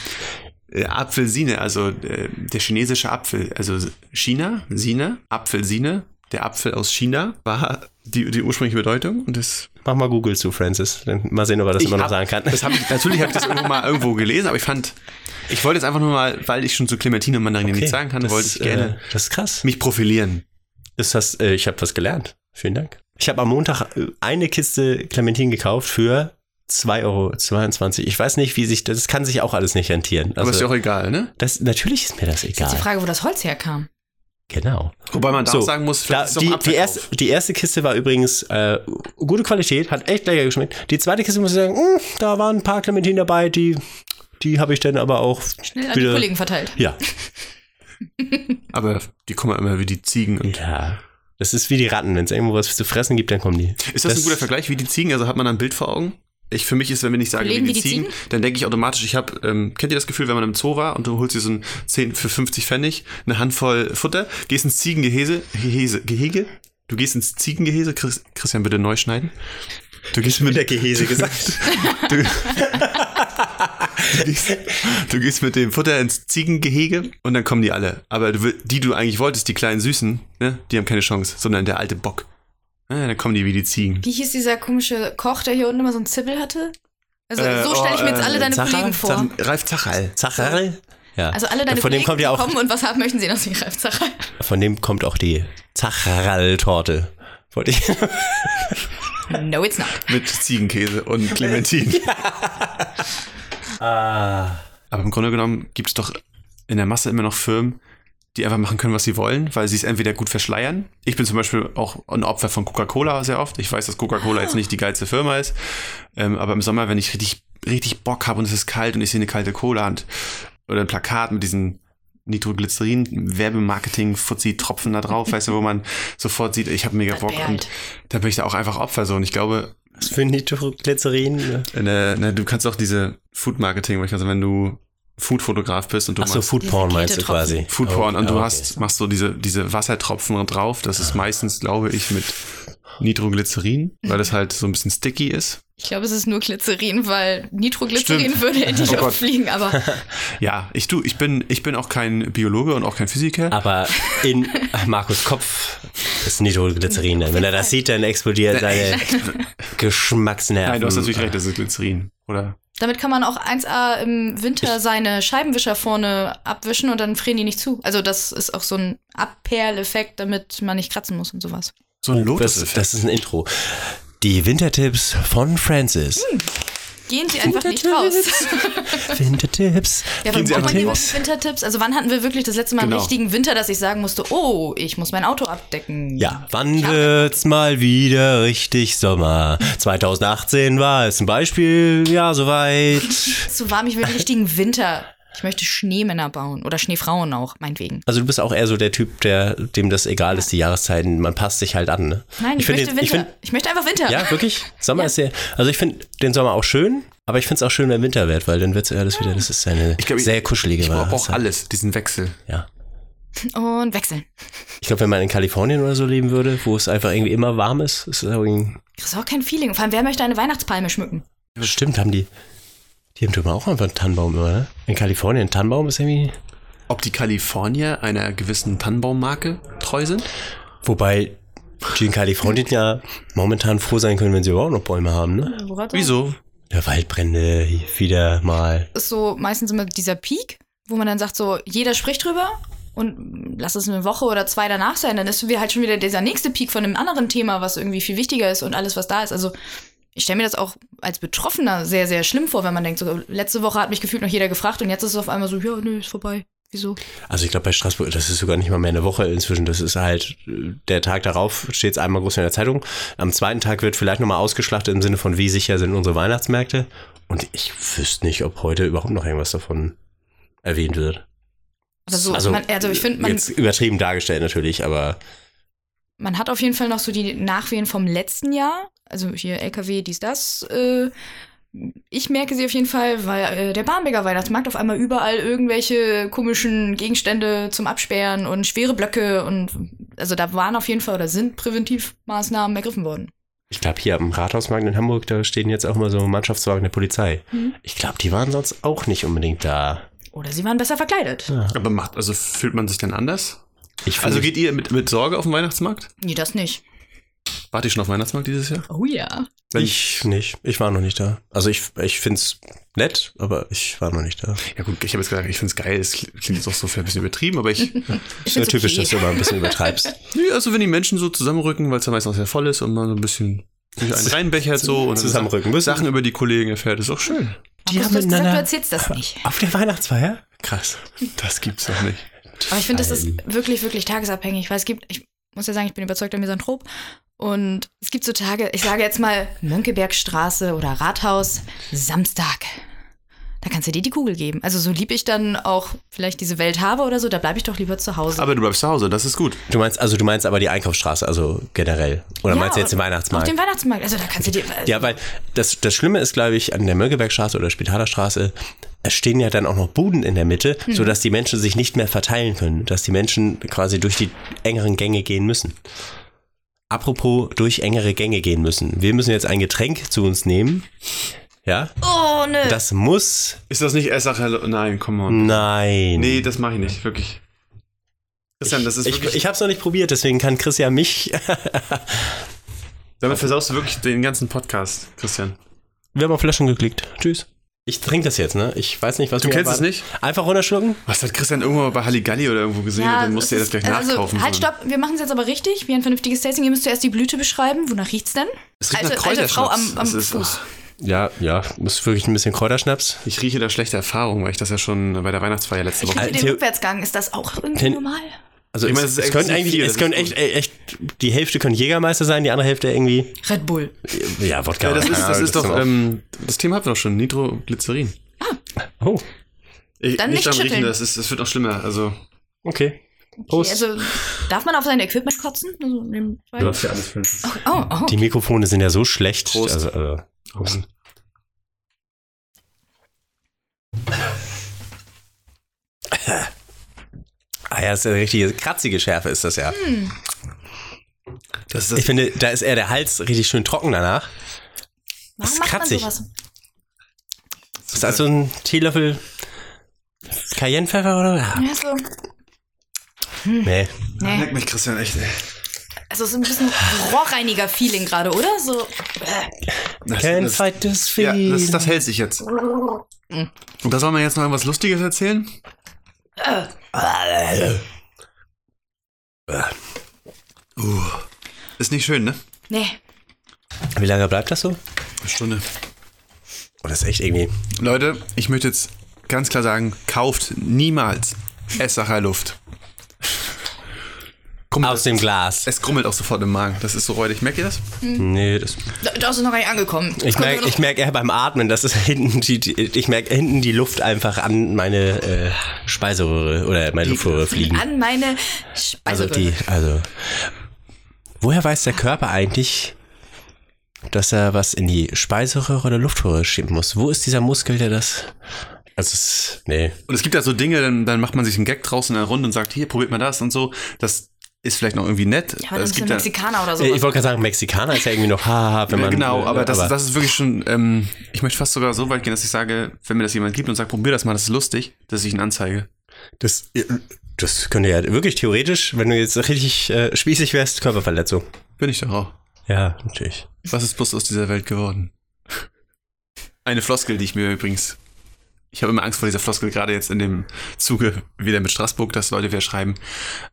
äh, Apfelsine, also äh, der chinesische Apfel, also China, Sine, Apfelsine, der Apfel aus China war die, die ursprüngliche Bedeutung und das Mach mal Google zu, Francis. Mal sehen, ob er das immer noch hab- sagen kann. Das hab ich, natürlich habe ich das irgendwo mal *laughs* irgendwo gelesen, aber ich fand, ich wollte jetzt einfach nur mal, weil ich schon zu Clementine und Mandarine nichts sagen kann, das, wollte ich gerne Äh, das ist krass. mich profilieren. Das hast, äh, ich habe was gelernt. Vielen Dank. Ich habe am Montag äh, eine Kiste Clementin gekauft für 2,22 Euro. Ich weiß nicht, wie sich das kann sich auch alles nicht rentieren. Aber ist Also, ja auch egal, ne? das, natürlich ist mir das egal. die Frage, wo das Holz herkam. Genau. Wobei man da So, auch sagen muss, Da, vielleicht ist es auch die, die, erste, die erste Kiste war übrigens äh, gute Qualität, hat echt lecker geschmeckt. Die zweite Kiste muss ich sagen, mh, da waren ein paar Clementinen dabei, die, die habe ich dann aber auch Schnell an die wieder. Kollegen verteilt. Ja, *laughs* Aber die kommen ja immer wie die Ziegen und ja. Das ist wie die Ratten. Wenn es irgendwo was zu fressen gibt, dann kommen die. Ist das, ein guter Vergleich wie die Ziegen? Also hat man ein Bild vor Augen? Ich für mich ist, wenn wir nicht sagen, wie die, wie die Ziegen, Ziegen? dann denke ich automatisch, ich habe, ähm, kennt ihr das Gefühl, wenn man im Zoo war und du holst dir so ein 10 für 50 Pfennig, eine Handvoll Futter, gehst ins Ziegengehege, Gehese, Gehege, du gehst ins Ziegengehege, Chris, Christian bitte neu schneiden, Du gehst mit der Gehese gesagt. *laughs* du, du, gehst, du gehst mit dem Futter ins Ziegengehege und dann kommen die alle. Aber du, die du eigentlich wolltest, die kleinen Süßen, ne, die haben keine Chance, sondern der alte Bock. Ja, dann kommen die wie die Ziegen. Wie hieß dieser komische Koch, der hier unten immer so einen Zippel hatte? Also Äh, so stelle ich oh, mir jetzt äh, alle deine Zacher? Kollegen vor. Zach- Ralf Zachal. Zacherl? Ja. Also alle deine Von dem Kollegen kommt ja auch, kommen und was haben möchten sehen aus wie Ralf Zacher. von dem kommt auch die Zacherl-Torte. Wollte ich. No, it's not. *laughs* Mit Ziegenkäse und Clementin. *laughs* Ah. Aber im Grunde genommen gibt es doch in der Masse immer noch Firmen, die einfach machen können, was sie wollen, weil sie es entweder gut verschleiern. Ich bin zum Beispiel auch ein Opfer von Coca-Cola sehr oft. Ich weiß, dass Coca-Cola jetzt nicht die geilste Firma ist, ähm, aber im Sommer, wenn ich richtig, richtig Bock habe und es ist kalt und ich sehe eine kalte Cola und, oder ein Plakat mit diesen Nitroglycerin, Werbemarketing, Fuzzi-Tropfen da drauf, weißt du, wo man *laughs* sofort sieht, ich habe mega Bock und da bin ich da auch einfach Opfer so und ich glaube, Was für Nitroglycerin? äh, ne, du kannst auch diese Food-Marketing, also wenn du Food-Fotograf bist und du Achso, machst Foodporn Diese meinst du quasi. Foodporn Oh, und du okay. hast, machst so diese, diese Wassertropfen drauf. Das ist meistens, glaube ich, mit Nitroglycerin, weil das halt so ein bisschen sticky ist. Ich glaube, es ist nur Glycerin, weil Nitroglycerin Stimmt. würde *laughs* in die Oh Luft fliegen, aber *laughs* Ja, ich du, ich bin, ich bin auch kein Biologe und auch kein Physiker. Aber in *laughs* Markus Kopf ist Nitroglycerin. Wenn er das sieht, dann explodiert seine Geschmacksnerven. Nein, du hast natürlich recht, das ist Glycerin. Oder? damit kann man auch 1A im Winter seine Scheibenwischer vorne abwischen und dann frieren die nicht zu. Also das ist auch so ein Abperleffekt, damit man nicht kratzen muss und sowas. So ein Das, Lotus-Effekt. das ist ein Intro. Die Wintertipps von Francis. Gehen Sie einfach nicht raus. Wintertipps. *laughs* Ja, Sie braucht man die Wintertipps? Also wann hatten wir wirklich das letzte Mal Genau. einen richtigen Winter, dass ich sagen musste, oh, ich muss mein Auto abdecken? Ja, wann wird's mal wieder richtig Sommer? 2018 war es ein Beispiel, ja, soweit. *laughs* So warm, ich will einen richtigen Winter. Ich möchte Schneemänner bauen oder Schneefrauen auch, meinetwegen. Also du bist auch eher so der Typ, der, dem das egal ist, die Jahreszeiten, man passt sich halt an, ne? Nein, ich, finde möchte den- Winter. ich Ich, find- möchte einfach Winter. Ja, wirklich? Sommer ist sehr. Also ich finde den Sommer auch schön, aber ich finde es auch schön, wenn Winter wird, weil dann wird es alles wieder, das ist eine Ich glaub, ich- sehr kuschelige Ich brauche auch alles, diesen Wechsel. Ja. Und wechseln. Ich glaube, wenn man in Kalifornien oder so leben würde, wo es einfach irgendwie immer warm ist, ist es irgendwie. Das ist auch kein Feeling. Vor allem, wer möchte eine Weihnachtspalme schmücken? Stimmt, haben die. Die haben drüber auch einfach einen Tannenbaum immer, ne? In Kalifornien, ein Tannenbaum ist irgendwie. Ob die Kalifornier einer gewissen Tannenbaummarke treu sind? Wobei die in Kalifornien ja momentan froh sein können, wenn sie überhaupt noch Bäume haben, ne? Wieso? Ja, Waldbrände wieder mal. ist so meistens immer dieser Peak, wo man dann sagt, so, jeder spricht drüber und lass es eine Woche oder zwei danach sein, dann ist wir halt schon wieder dieser nächste Peak von einem anderen Thema, was irgendwie viel wichtiger ist und alles, was da ist. Also ich stelle mir das auch als Betroffener sehr, sehr schlimm vor, wenn man denkt, so, letzte Woche hat mich gefühlt noch jeder gefragt und jetzt ist es auf einmal so, ja, nö, ist vorbei. Wieso? Also ich glaube bei Straßburg, das ist sogar nicht mal mehr eine Woche inzwischen. Das ist halt der Tag darauf steht es einmal groß in der Zeitung. Am zweiten Tag wird vielleicht nochmal ausgeschlachtet im Sinne von wie sicher sind unsere Weihnachtsmärkte. Und ich wüsste nicht, ob heute überhaupt noch irgendwas davon erwähnt wird. Aber so, Also, man, also ich finde, man, Jetzt übertrieben dargestellt natürlich, aber man hat auf jeden Fall noch so die Nachwehen vom letzten Jahr. Also hier LKW, dies, das. Äh, ich merke sie auf jeden Fall, weil äh, der Barmbeker Weihnachtsmarkt auf einmal überall irgendwelche komischen Gegenstände zum Absperren und schwere Blöcke und also da waren auf jeden Fall oder sind Präventivmaßnahmen ergriffen worden. ich glaube hier am Rathausmarkt in Hamburg, da stehen jetzt auch mal so Mannschaftswagen der Polizei. Mhm. Ich glaube, die waren sonst auch nicht unbedingt da. Oder sie waren besser verkleidet. Aber macht, also fühlt man sich dann anders? Also geht ihr mit, mit Sorge auf den Weihnachtsmarkt? Nee, das nicht. Wart ihr schon auf Weihnachtsmarkt dieses Jahr? Oh ja. Wenn- ich nicht. Ich war noch nicht da. Also ich, ich finde es nett, aber ich war noch nicht da. Ja gut, ich habe jetzt gesagt, ich finde es geil. Es klingt jetzt auch so für ein bisschen übertrieben, aber ich... *laughs* Ich Ist ja typisch, okay. dass du immer ein bisschen übertreibst. *laughs* nee, also wenn die Menschen so zusammenrücken, weil es dann meistens auch sehr voll ist und man so ein bisschen sich einen reinbechert so und Zusammenrücken müssen. Sachen über die Kollegen erfährt, ist auch schön. Die Markus, haben du gesagt, du erzählst das nicht. Auf der Weihnachtsfeier? Krass. Das gibt's doch nicht. Aber ich finde, das ist wirklich, wirklich tagesabhängig, weil es gibt, ich muss ja sagen, ich bin überzeugter Misanthrop. Und es gibt so Tage, ich sage jetzt mal Mönckebergstraße oder Rathaus, Samstag. Da kannst du dir die Kugel geben. Also so lieb ich dann auch vielleicht diese Welt habe oder so, da bleibe ich doch lieber zu Hause. Aber du bleibst zu Hause, das ist gut. Du meinst, also du meinst aber die Einkaufsstraße, also generell. Oder Ja, meinst du jetzt den Auf Weihnachtsmarkt? dem Weihnachtsmarkt. Also da kannst du dir. ja, weil das, das Schlimme ist, glaube ich, an der Mönckebergstraße oder Spitalerstraße, es stehen ja dann auch noch Buden in der Mitte, Hm. sodass die Menschen sich nicht mehr verteilen können, dass die Menschen quasi durch die engeren Gänge gehen müssen. Apropos durch engere Gänge gehen müssen. Wir müssen jetzt ein Getränk zu uns nehmen. Ja? Oh, nö. Das muss. Ist das nicht Essache? Nein, come on. Nein. Nee, das mache ich nicht, wirklich. Christian, das ist ich, wirklich. ich habe es noch nicht probiert, deswegen kann Christian mich. damit versaust du wirklich den ganzen Podcast, Christian. Wir haben auf Flaschen geklickt. Tschüss. Ich trinke das jetzt, ne? Ich weiß nicht, was Du mir kennst es nicht? Einfach runterschlucken? Was hat Christian irgendwo mal bei Halligalli oder irgendwo gesehen und dann musste er das gleich also, nachkaufen. Halt, stopp, wir machen es jetzt aber richtig, wie ein vernünftiges Tasting. Ihr müsst zuerst die Blüte beschreiben. Wonach riecht's denn? Es riecht nach alte, alte Frau am, Kräuterschnaps. am ist- Fuß. Ja, ja. Ist wirklich ein bisschen Kräuterschnaps. Ich rieche da schlechte Erfahrungen, weil ich das ja schon bei der Weihnachtsfeier letzte Ich Woche. rieche Theo- den Rückwärtsgang. Ist das auch irgendwie normal? Also Ich meine, es, es können eigentlich, viel, es können echt, äh, echt, die Hälfte können Jägermeister sein, die andere Hälfte irgendwie, Red Bull. ja, Wodka. Ja, das ist, das ist doch, auch- ähm, das Thema hatten wir doch schon, Nitroglycerin. oh, Ich, Dann nicht riechen, schütteln. das, ist, das wird noch schlimmer. Also, okay. Okay, Prost. also, darf man auf sein Equipment kotzen? Also, du hast ja alles fünf. oh, oh. Die Mikrofone sind ja so schlecht. Prost. Also, also, Prost. *laughs* Ah ja, das ist eine richtige kratzige Schärfe ist das ja. Das ist das, Ich finde, da ist eher der Hals richtig schön trocken danach. Warum ist macht man kratzig. sowas? Das ist also ein Teelöffel Cayennepfeffer oder? Ja. Ja, so. Nee. Nee. Leck mich, Christian, echt. ey. Also, es ist ein bisschen Rohrreiniger-Feeling gerade, oder? So. Das, Can't das, fight this ja, feeling. das, das hält sich jetzt. Und da soll man jetzt noch irgendwas Lustiges erzählen? Uh, ist nicht schön, ne? Nee. Wie lange bleibt das so? Eine Stunde. Oh, das ist echt irgendwie. Leute, ich möchte jetzt ganz klar sagen, kauft niemals Essacher Luft. Grummelt Aus dem Glas. Es grummelt auch sofort im Magen. Das ist so räudig. Merkt ihr das? Nee, das. Da, da ist es noch gar nicht angekommen. Ich merke noch- ich merk eher beim Atmen, dass es *laughs* hinten die, die ich merke hinten die Luft einfach an meine äh, Speiseröhre oder meine Luftröhre fliegen. an meine Also Speiseröhre. die, also woher weiß der Körper eigentlich, dass er was in die Speiseröhre oder Luftröhre schieben muss? Wo ist dieser Muskel, der das? Also es, nee. Und es gibt ja so Dinge, dann, dann macht man sich einen Gag draußen in der Runde und sagt, hier, probiert mal das und so. Das ist vielleicht noch irgendwie nett. ja, aber es gibt ja, Mexikaner oder so. Äh, Ich wollte gerade sagen, Mexikaner ist ja irgendwie noch haha, wenn man. genau, aber das, aber das ist wirklich schon, ähm, ich möchte fast sogar so weit gehen, dass ich sage, wenn mir das jemand gibt und sagt, probier das mal, das ist lustig, dass ich ihn anzeige. das, das könnte ja wirklich theoretisch, wenn du jetzt richtig äh, spießig wärst, Körperverletzung. Bin ich doch auch. Ja, natürlich. Was ist bloß aus dieser Welt geworden? Eine Floskel, die ich mir übrigens. Ich habe immer Angst vor dieser Floskel, gerade jetzt in dem Zuge wieder mit Straßburg, dass Leute wieder schreiben,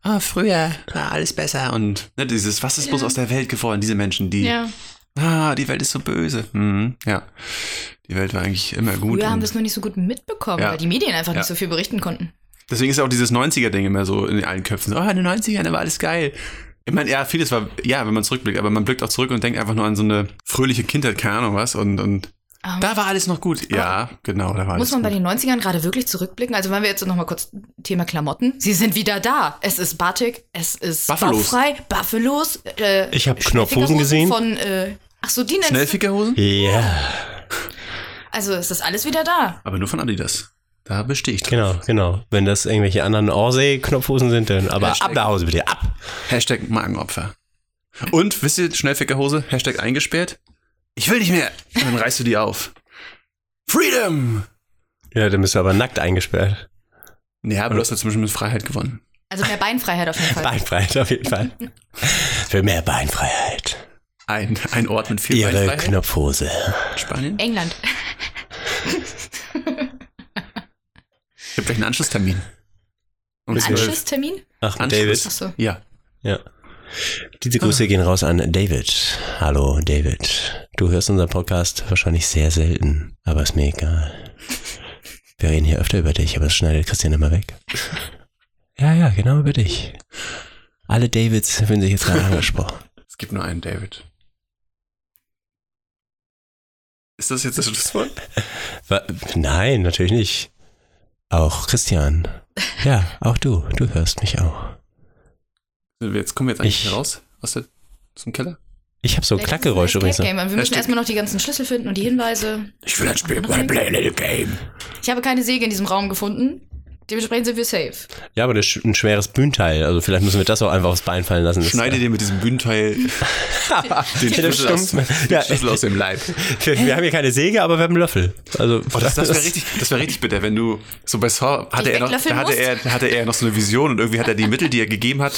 ah, früher war alles besser und ne, dieses, was ist bloß aus der Welt geworden? Diese Menschen, die, ja. ah, die Welt ist so böse. Mhm, ja, die Welt war eigentlich immer gut. Früher haben und wir es nur nicht so gut mitbekommen, Ja. weil die Medien einfach Ja. nicht so viel berichten konnten. deswegen ist ja auch dieses 90er-Ding immer so in allen Köpfen. So, ah, in den 90ern, da war alles geil. Ich meine, ja, vieles war, ja, wenn man zurückblickt, aber man blickt auch zurück und denkt einfach nur an so eine fröhliche Kindheit, keine Ahnung was, und, und Ähm, Da war alles noch gut. Ja, genau, da war Muss man bei gut. den 90ern gerade wirklich zurückblicken? Also wenn wir jetzt noch mal kurz Thema Klamotten. Sie sind wieder da. Es ist Batik, es ist Buffalos. bauchfrei, Buffalos. Äh, Ich hab Schnellfickerhosen Knopfhosen gesehen. Von, äh, ach so, die nennen Schnellfickerhosen? Ja, Also es ist alles wieder da. Aber nur von Adidas. Da bestehe ich drauf. genau, genau. Wenn das irgendwelche anderen Orsay-Knopfhosen sind, dann aber Hashtag. ab nach Hause bitte, ab. Hashtag Magenopfer. Und, wisst ihr, Schnellfickerhose, Hashtag eingesperrt? Ich will nicht mehr. Und dann reißt du die auf. Freedom! Ja, dann bist du aber nackt eingesperrt. Ja, aber du hast ja zum Beispiel mit Freiheit gewonnen. Also mehr Beinfreiheit auf jeden Fall. *laughs* Beinfreiheit auf jeden Fall. Für mehr Beinfreiheit. Ein, ein Ort mit viel Ihre Beinfreiheit. Knopfhose. Spanien. England. *laughs* Ich habe gleich einen Anschlusstermin. Zwölf. Anschlusstermin? Ach, Anschluss. David. Ach so. Ja. Ja. Diese Grüße gehen raus an David. Hallo, David. Du hörst unseren Podcast wahrscheinlich sehr selten, aber ist mir egal. Wir reden hier öfter über dich, aber das schneidet Christian immer weg. Ja, ja, genau über dich. Alle Davids fühlen sich jetzt gerade *laughs* angesprochen. Es gibt nur einen David. Ist das jetzt das Schlusswort? *laughs* Nein, natürlich nicht. Auch Christian. Ja, auch du. Du hörst mich auch. Jetzt kommen wir jetzt eigentlich Ich- hier raus aus, der, aus dem Keller. Ich habe so Klackgeräusche es übrigens. Escape Game. Wir müssen Hashtag- erstmal noch die ganzen Schlüssel finden und die Hinweise. Ich will ein Spiel, play a little game. Ich habe keine Säge in diesem Raum gefunden. Dementsprechend sind wir safe. Ja, aber das ist ein schweres Bühnenteil. Also vielleicht müssen wir das auch einfach aufs Bein fallen lassen. Das, Schneide dir mit diesem Bühnenteil *laughs* den Schlüssel, aus, den Ja. Schlüssel aus dem Leib. wir, wir haben hier keine Säge, aber wir haben einen Löffel. Also Oh, das das wäre richtig, das wär richtig bitter, wenn du so bei Saw hatte er noch, hatte er, hatte er noch so eine Vision und irgendwie hat er die Mittel, die er gegeben hat,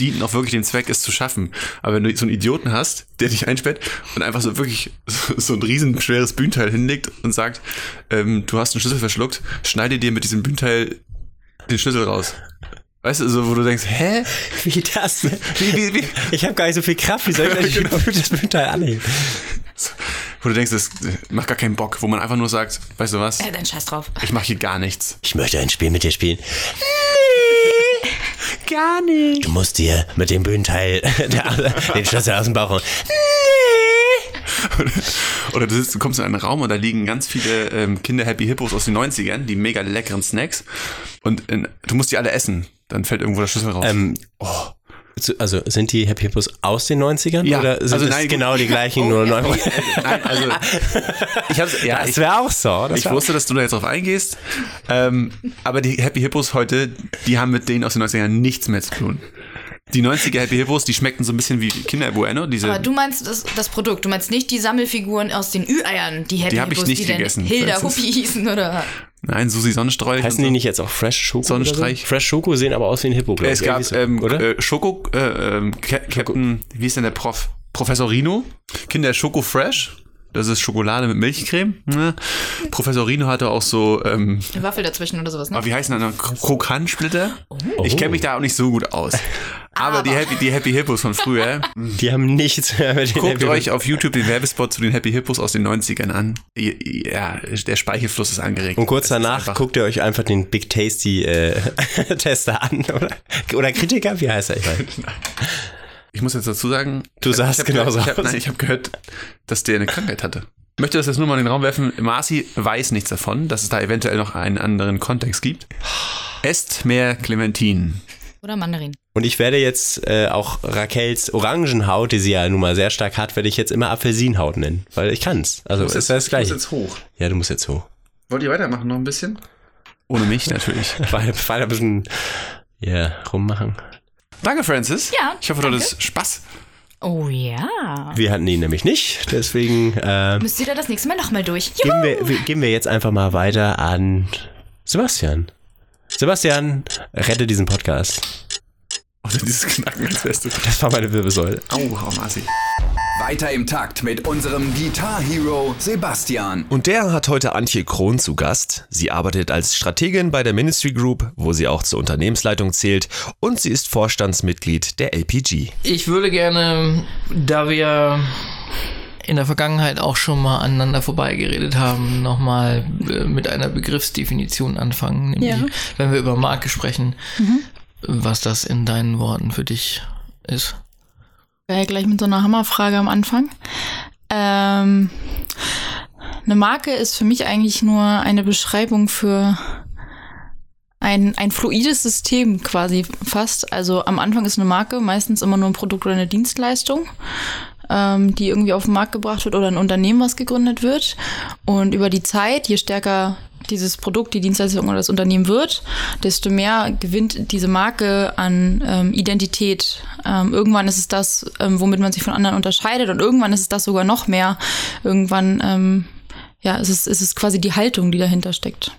dienten auch wirklich dem Zweck, es zu schaffen. Aber wenn du so einen Idioten hast, der dich einsperrt und einfach so wirklich so, so ein riesen schweres Bühnenteil hinlegt und sagt, ähm, du hast einen Schlüssel verschluckt, schneide dir mit diesem Bühnenteil den Schlüssel raus. Weißt du, so, wo du denkst, hä? *laughs* wie das? Wie, wie, wie? Ich habe gar nicht so viel Kraft. Wie soll ich denn das *laughs* Bühnenteil annehmen? Wo du denkst, das macht gar keinen Bock, wo man einfach nur sagt, weißt du was? Ja, dann scheiß drauf. Ich mache hier gar nichts. Ich möchte ein Spiel mit dir spielen. Gar nicht. Du musst dir mit dem Bühnenteil *laughs* der, den Schlüssel aus dem Bauch holen. *laughs* Oder du, sitzt, du kommst in einen Raum und da liegen ganz viele ähm, Kinder-Happy Hippos aus den 90ern, die mega leckeren Snacks. Und in, du musst die alle essen. Dann fällt irgendwo der Schlüssel raus. Ähm, Also sind die Happy Hippos aus den 90ern? Ja, Oder sind also nein, genau die gleichen, nur neu? *laughs* Nein, also ich hab's, ja, Das wäre auch so. Ich wusste, dass du da jetzt drauf eingehst. Ähm, aber die Happy Hippos heute, die haben mit denen aus den 90ern nichts mehr zu tun. Die 90er Happy Hippos, die schmeckten so ein bisschen wie Kinder Bueno. Diese, Aber du meinst das, das Produkt, du meinst nicht die Sammelfiguren aus den Ü-Eiern, die Happy Die hab ich Hippos, nicht die dann gegessen, Hilda. Huppi hießen, oder? nein, Susi Sonnenstreich. Heißen die so. nicht jetzt auch Fresh Schoko? Sonnenstreich? So? Fresh Schoko sehen aber aus wie ein Hippo, glaube ich. Es gab ähm, oder? Äh, Schoko, äh, ähm, Ca- Captain, wie ist denn der Prof? Professor Rino, Kinder Schoko Fresh. Das ist Schokolade mit Milchcreme. Ne? Professor Rino hatte auch so, ähm, Eine Waffel dazwischen oder sowas, ne? aber wie heißen dann Krokantsplitter? Oh. Ich kenne mich da auch nicht so gut aus. Aber, die, Happy, die Happy Hippos von früher, *laughs* die haben nichts mehr mit den guckt Happy euch auf YouTube den Werbespot zu den Happy Hippos aus den 90ern an. Ja, der Speichelfluss ist angeregt. Und kurz danach guckt ihr euch einfach den Big Tasty äh, *laughs* Tester an, oder? Oder Kritiker, wie heißt er? Ich weiß. *laughs* Ich muss jetzt dazu sagen, Du sahst genauso gehört, ich hab, aus. Nein, ich habe gehört, dass der eine Krankheit hatte. Ich möchte das jetzt nur mal in den Raum werfen. Marci weiß nichts davon, dass es da eventuell noch einen anderen Kontext gibt. Esst mehr Clementin. Oder Mandarin. Und ich werde jetzt äh, auch Rakels Orangenhaut, die sie ja nun mal sehr stark hat, werde ich jetzt immer Apfelsinenhaut nennen, weil ich kann's. Also ist das gleiche. hoch. Ja, du musst jetzt hoch. Wollt ihr weitermachen noch ein bisschen? Ohne mich natürlich. Weil, weil ein bisschen ja, rummachen. Danke, Francis. Ja, Ich hoffe, du hattest Spaß. Oh ja. Wir hatten ihn nämlich nicht, deswegen äh, Müsst ihr da das nächste Mal nochmal durch. Juhu. geben, wir, wir- geben wir jetzt einfach mal weiter an Sebastian. Sebastian, rette diesen Podcast. Oder dieses Knacken als Beste. Das war meine Wirbelsäule. Au, oh, Marci. Weiter im Takt mit unserem Guitar Hero Sebastian. Und der hat heute Antje Krohn zu Gast. Sie arbeitet als Strategin bei der Ministry Group, wo sie auch zur Unternehmensleitung zählt und sie ist Vorstandsmitglied der LPG. Ich würde gerne, da wir in der Vergangenheit auch schon mal aneinander vorbeigeredet haben, nochmal äh, mit einer Begriffsdefinition anfangen. Nämlich, Ja. wenn wir über Marke sprechen, was das in deinen Worten für dich ist. Wäre gleich mit so einer Hammerfrage am Anfang. Ähm, eine Marke ist für mich eigentlich nur eine Beschreibung für ein, ein fluides System quasi fast. Also am Anfang ist eine Marke meistens immer nur ein Produkt oder eine Dienstleistung, ähm, die irgendwie auf den Markt gebracht wird oder ein Unternehmen, was gegründet wird. Und über die Zeit, je stärker dieses Produkt, die Dienstleistung oder das Unternehmen wird, desto mehr gewinnt diese Marke an ähm, Identität. Ähm, irgendwann ist es das, ähm, womit man sich von anderen unterscheidet und irgendwann ist es das sogar noch mehr. Irgendwann, ähm, ja, ist es, ist es quasi die Haltung, die dahinter steckt.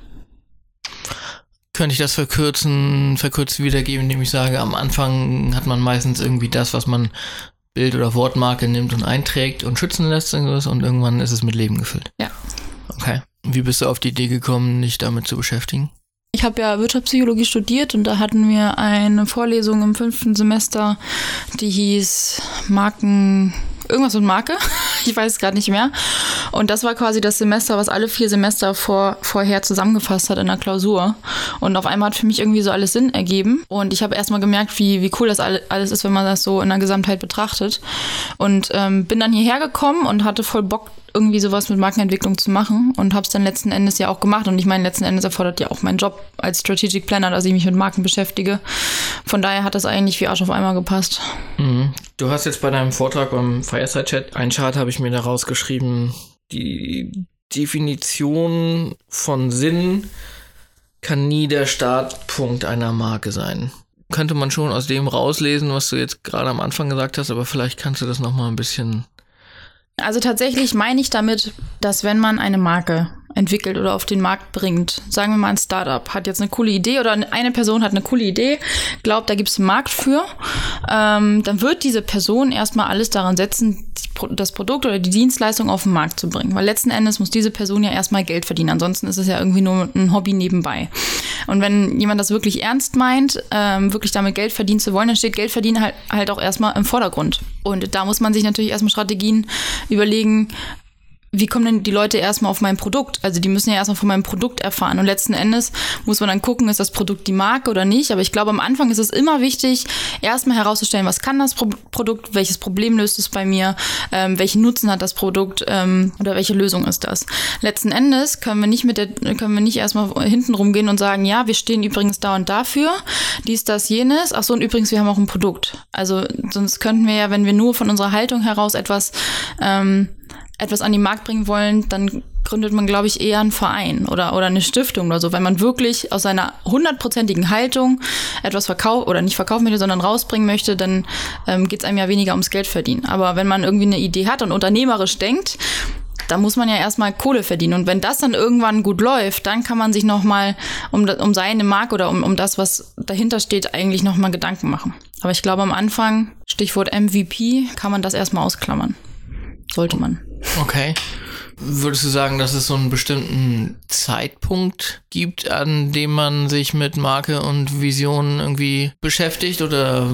Könnte ich das verkürzen, verkürzt wiedergeben, indem ich sage, am Anfang hat man meistens irgendwie das, was man Bild- oder Wortmarke nimmt und einträgt und schützen lässt und irgendwann ist es mit Leben gefüllt. Ja. Okay. Wie bist du auf die Idee gekommen, dich damit zu beschäftigen? Ich habe ja Wirtschaftspsychologie studiert und da hatten wir eine Vorlesung im fünften Semester, die hieß Marken, irgendwas mit Marke, *laughs* ich weiß es gerade nicht mehr. Und das war quasi das Semester, was alle vier Semester vor, vorher zusammengefasst hat in der Klausur. Und auf einmal hat für mich irgendwie so alles Sinn ergeben. Und ich habe erstmal gemerkt, wie, wie cool das alle- alles ist, wenn man das so in der Gesamtheit betrachtet. Und ähm, bin dann hierher gekommen und hatte voll Bock, irgendwie sowas mit Markenentwicklung zu machen und habe es dann letzten Endes ja auch gemacht. Und ich meine, letzten Endes erfordert ja auch mein Job als Strategic Planner, dass ich mich mit Marken beschäftige. Von daher hat das eigentlich wie Arsch auf einmal gepasst. Mhm. Du hast jetzt bei deinem Vortrag beim Fireside Chat, ein Chart habe ich mir da rausgeschrieben, die Definition von Sinn kann nie der Startpunkt einer Marke sein. Könnte man schon aus dem rauslesen, was du jetzt gerade am Anfang gesagt hast, aber vielleicht kannst du das nochmal ein bisschen. Also tatsächlich meine ich damit, dass wenn man eine Marke entwickelt oder auf den Markt bringt. Sagen wir mal, ein Startup hat jetzt eine coole Idee oder eine Person hat eine coole Idee, glaubt, da gibt es einen Markt für, ähm, dann wird diese Person erstmal alles daran setzen, das Produkt oder die Dienstleistung auf den Markt zu bringen. Weil letzten Endes muss diese Person ja erstmal Geld verdienen. Ansonsten ist es ja irgendwie nur ein Hobby nebenbei. Und wenn jemand das wirklich ernst meint, ähm, wirklich damit Geld verdienen zu wollen, dann steht Geld verdienen halt, halt auch erstmal im Vordergrund. Und da muss man sich natürlich erstmal Strategien überlegen, wie kommen denn die Leute erstmal auf mein Produkt? Also die müssen ja erstmal von meinem Produkt erfahren. Und letzten Endes muss man dann gucken, ist das Produkt die Marke oder nicht. Aber ich glaube, am Anfang ist es immer wichtig, erstmal herauszustellen, was kann das Pro Produkt, welches Problem löst es bei mir, ähm, welchen Nutzen hat das Produkt ähm, oder welche Lösung ist das. Letzten Endes können wir nicht mit der, können wir nicht erstmal hinten rumgehen und sagen, ja, wir stehen übrigens da und dafür, dies, das, jenes. Ach so, und übrigens, wir haben auch ein Produkt. Also sonst könnten wir ja, wenn wir nur von unserer Haltung heraus etwas ähm, etwas an den Markt bringen wollen, dann gründet man, glaube ich, eher einen Verein oder, oder eine Stiftung oder so. Wenn man wirklich aus seiner hundertprozentigen Haltung etwas verkaufen oder nicht verkaufen möchte, sondern rausbringen möchte, dann ähm, geht es einem ja weniger ums Geld verdienen. Aber wenn man irgendwie eine Idee hat und unternehmerisch denkt, da muss man ja erstmal Kohle verdienen. Und wenn das dann irgendwann gut läuft, dann kann man sich nochmal um, um seine Marke oder um, um das, was dahinter steht, eigentlich nochmal Gedanken machen. Aber ich glaube, am Anfang, Stichwort MVP, kann man das erstmal ausklammern. Sollte man. Okay. Würdest du sagen, dass es so einen bestimmten Zeitpunkt gibt, an dem man sich mit Marke und Vision irgendwie beschäftigt? Oder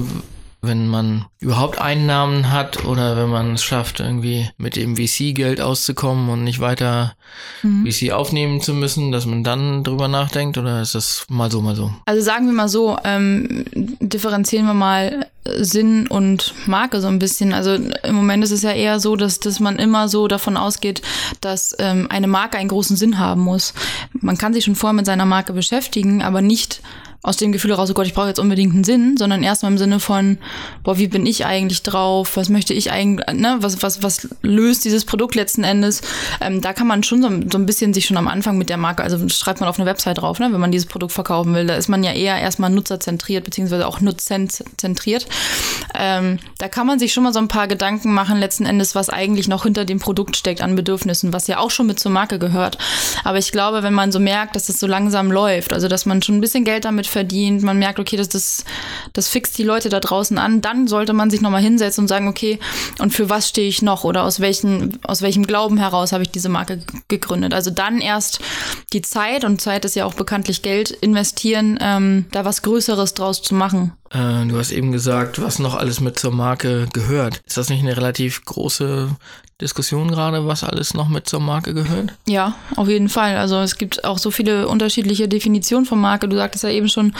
wenn man überhaupt Einnahmen hat oder wenn man es schafft, irgendwie mit dem VC-Geld auszukommen und nicht weiter mhm. VC aufnehmen zu müssen, dass man dann drüber nachdenkt oder ist das mal so, mal so? Also sagen wir mal so, ähm, differenzieren wir mal Sinn und Marke so ein bisschen. Also im Moment ist es ja eher so, dass, dass man immer so davon ausgeht, dass ähm, eine Marke einen großen Sinn haben muss. Man kann sich schon vorher mit seiner Marke beschäftigen, aber nicht aus dem Gefühl heraus, oh Gott, ich brauche jetzt unbedingt einen Sinn, sondern erstmal im Sinne von, boah, wie bin ich eigentlich drauf? Was möchte ich eigentlich, ne, was, was, was löst dieses Produkt letzten Endes? Ähm, da kann man schon so, so ein bisschen sich schon am Anfang mit der Marke, also schreibt man auf eine Website drauf, ne, wenn man dieses Produkt verkaufen will. Da ist man ja eher erstmal nutzerzentriert, beziehungsweise auch nutzzentriert. Ähm, da kann man sich schon mal so ein paar Gedanken machen, letzten Endes, was eigentlich noch hinter dem Produkt steckt an Bedürfnissen, was ja auch schon mit zur Marke gehört. Aber ich glaube, wenn man so merkt, dass es das so langsam läuft, also dass man schon ein bisschen Geld damit verdient, man merkt, okay, das, das, das fixt die Leute da draußen an, dann sollte man sich nochmal hinsetzen und sagen, okay, und für was stehe ich noch oder aus, welchen, aus welchem Glauben heraus habe ich diese Marke gegründet. Also dann erst die Zeit, und Zeit ist ja auch bekanntlich Geld, investieren, ähm, da was Größeres draus zu machen. Äh, du hast eben gesagt, was noch alles mit zur Marke gehört. Ist das nicht eine relativ große Diskussion gerade, was alles noch mit zur Marke gehört? Ja, auf jeden Fall. Also es gibt auch so viele unterschiedliche Definitionen von Marke. Du sagtest ja eben schon,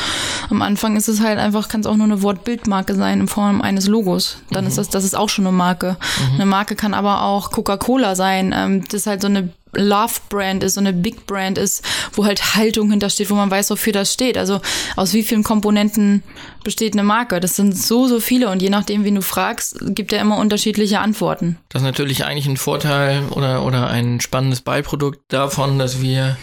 am Anfang ist es halt einfach, kann es auch nur eine Wortbildmarke sein in Form eines Logos. Dann mhm. ist das, das ist auch schon eine Marke. Mhm. Eine Marke kann aber auch Coca-Cola sein. Ähm, das ist halt so eine Love-Brand ist, so eine Big-Brand ist, wo halt Haltung hintersteht, wo man weiß, wofür das steht. Also aus wie vielen Komponenten besteht eine Marke? Das sind so, so viele und je nachdem, wen du fragst, gibt er immer unterschiedliche Antworten. Das ist natürlich eigentlich ein Vorteil oder, oder ein spannendes Beiprodukt davon, dass wir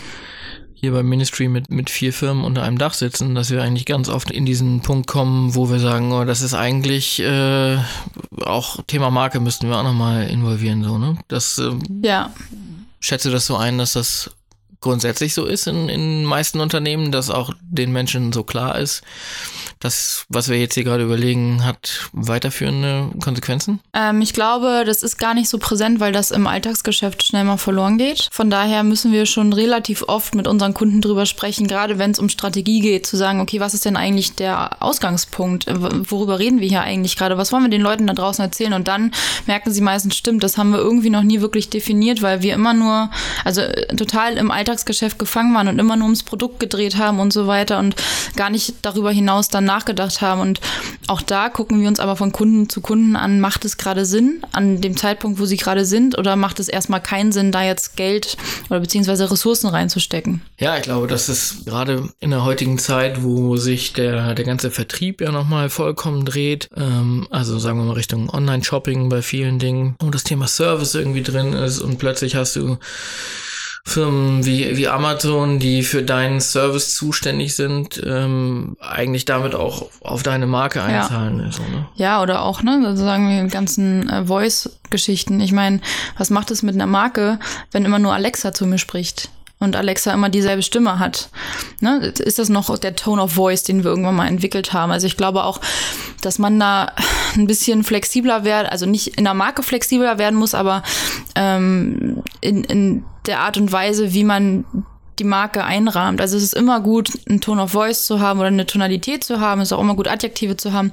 hier beim Ministry mit, mit vier Firmen unter einem Dach sitzen, dass wir eigentlich ganz oft in diesen Punkt kommen, wo wir sagen, oh, das ist eigentlich äh, auch Thema Marke müssten wir auch nochmal involvieren, so, ne? Das äh, ja schätze das so ein, dass das grundsätzlich so ist in, in meisten Unternehmen, dass auch den Menschen so klar ist, das, was wir jetzt hier gerade überlegen, hat weiterführende Konsequenzen? Ähm, ich glaube, das ist gar nicht so präsent, weil das im Alltagsgeschäft schnell mal verloren geht. Von daher müssen wir schon relativ oft mit unseren Kunden drüber sprechen, gerade wenn es um Strategie geht, zu sagen, okay, was ist denn eigentlich der Ausgangspunkt? Worüber reden wir hier eigentlich gerade? Was wollen wir den Leuten da draußen erzählen? Und dann merken sie meistens, stimmt, das haben wir irgendwie noch nie wirklich definiert, weil wir immer nur, also äh, total im Alltagsgeschäft gefangen waren und immer nur ums Produkt gedreht haben und so weiter und gar nicht darüber hinaus dann nachgedacht haben. Und auch da gucken wir uns aber von Kunden zu Kunden an, macht es gerade Sinn an dem Zeitpunkt, wo sie gerade sind, oder macht es erstmal keinen Sinn, da jetzt Geld oder beziehungsweise Ressourcen reinzustecken? Ja, ich glaube, das ist gerade in der heutigen Zeit, wo sich der, der ganze Vertrieb ja nochmal vollkommen dreht, ähm, also sagen wir mal Richtung Online-Shopping bei vielen Dingen, wo das Thema Service irgendwie drin ist und plötzlich hast du Firmen wie, wie Amazon, die für deinen Service zuständig sind, ähm, eigentlich damit auch auf deine Marke einzahlen. Ja, so, ne? ja oder auch, ne, also sagen wir, die ganzen äh, Voice-Geschichten. Ich meine, was macht es mit einer Marke, wenn immer nur Alexa zu mir spricht? Und Alexa immer dieselbe Stimme hat. Ne? Ist das noch der Tone of Voice, den wir irgendwann mal entwickelt haben? Also ich glaube auch, dass man da ein bisschen flexibler werden, also nicht in der Marke flexibler werden muss, aber ähm, in, in der Art und Weise, wie man die Marke einrahmt. Also es ist immer gut, einen Tone of Voice zu haben oder eine Tonalität zu haben. Es ist auch immer gut, Adjektive zu haben.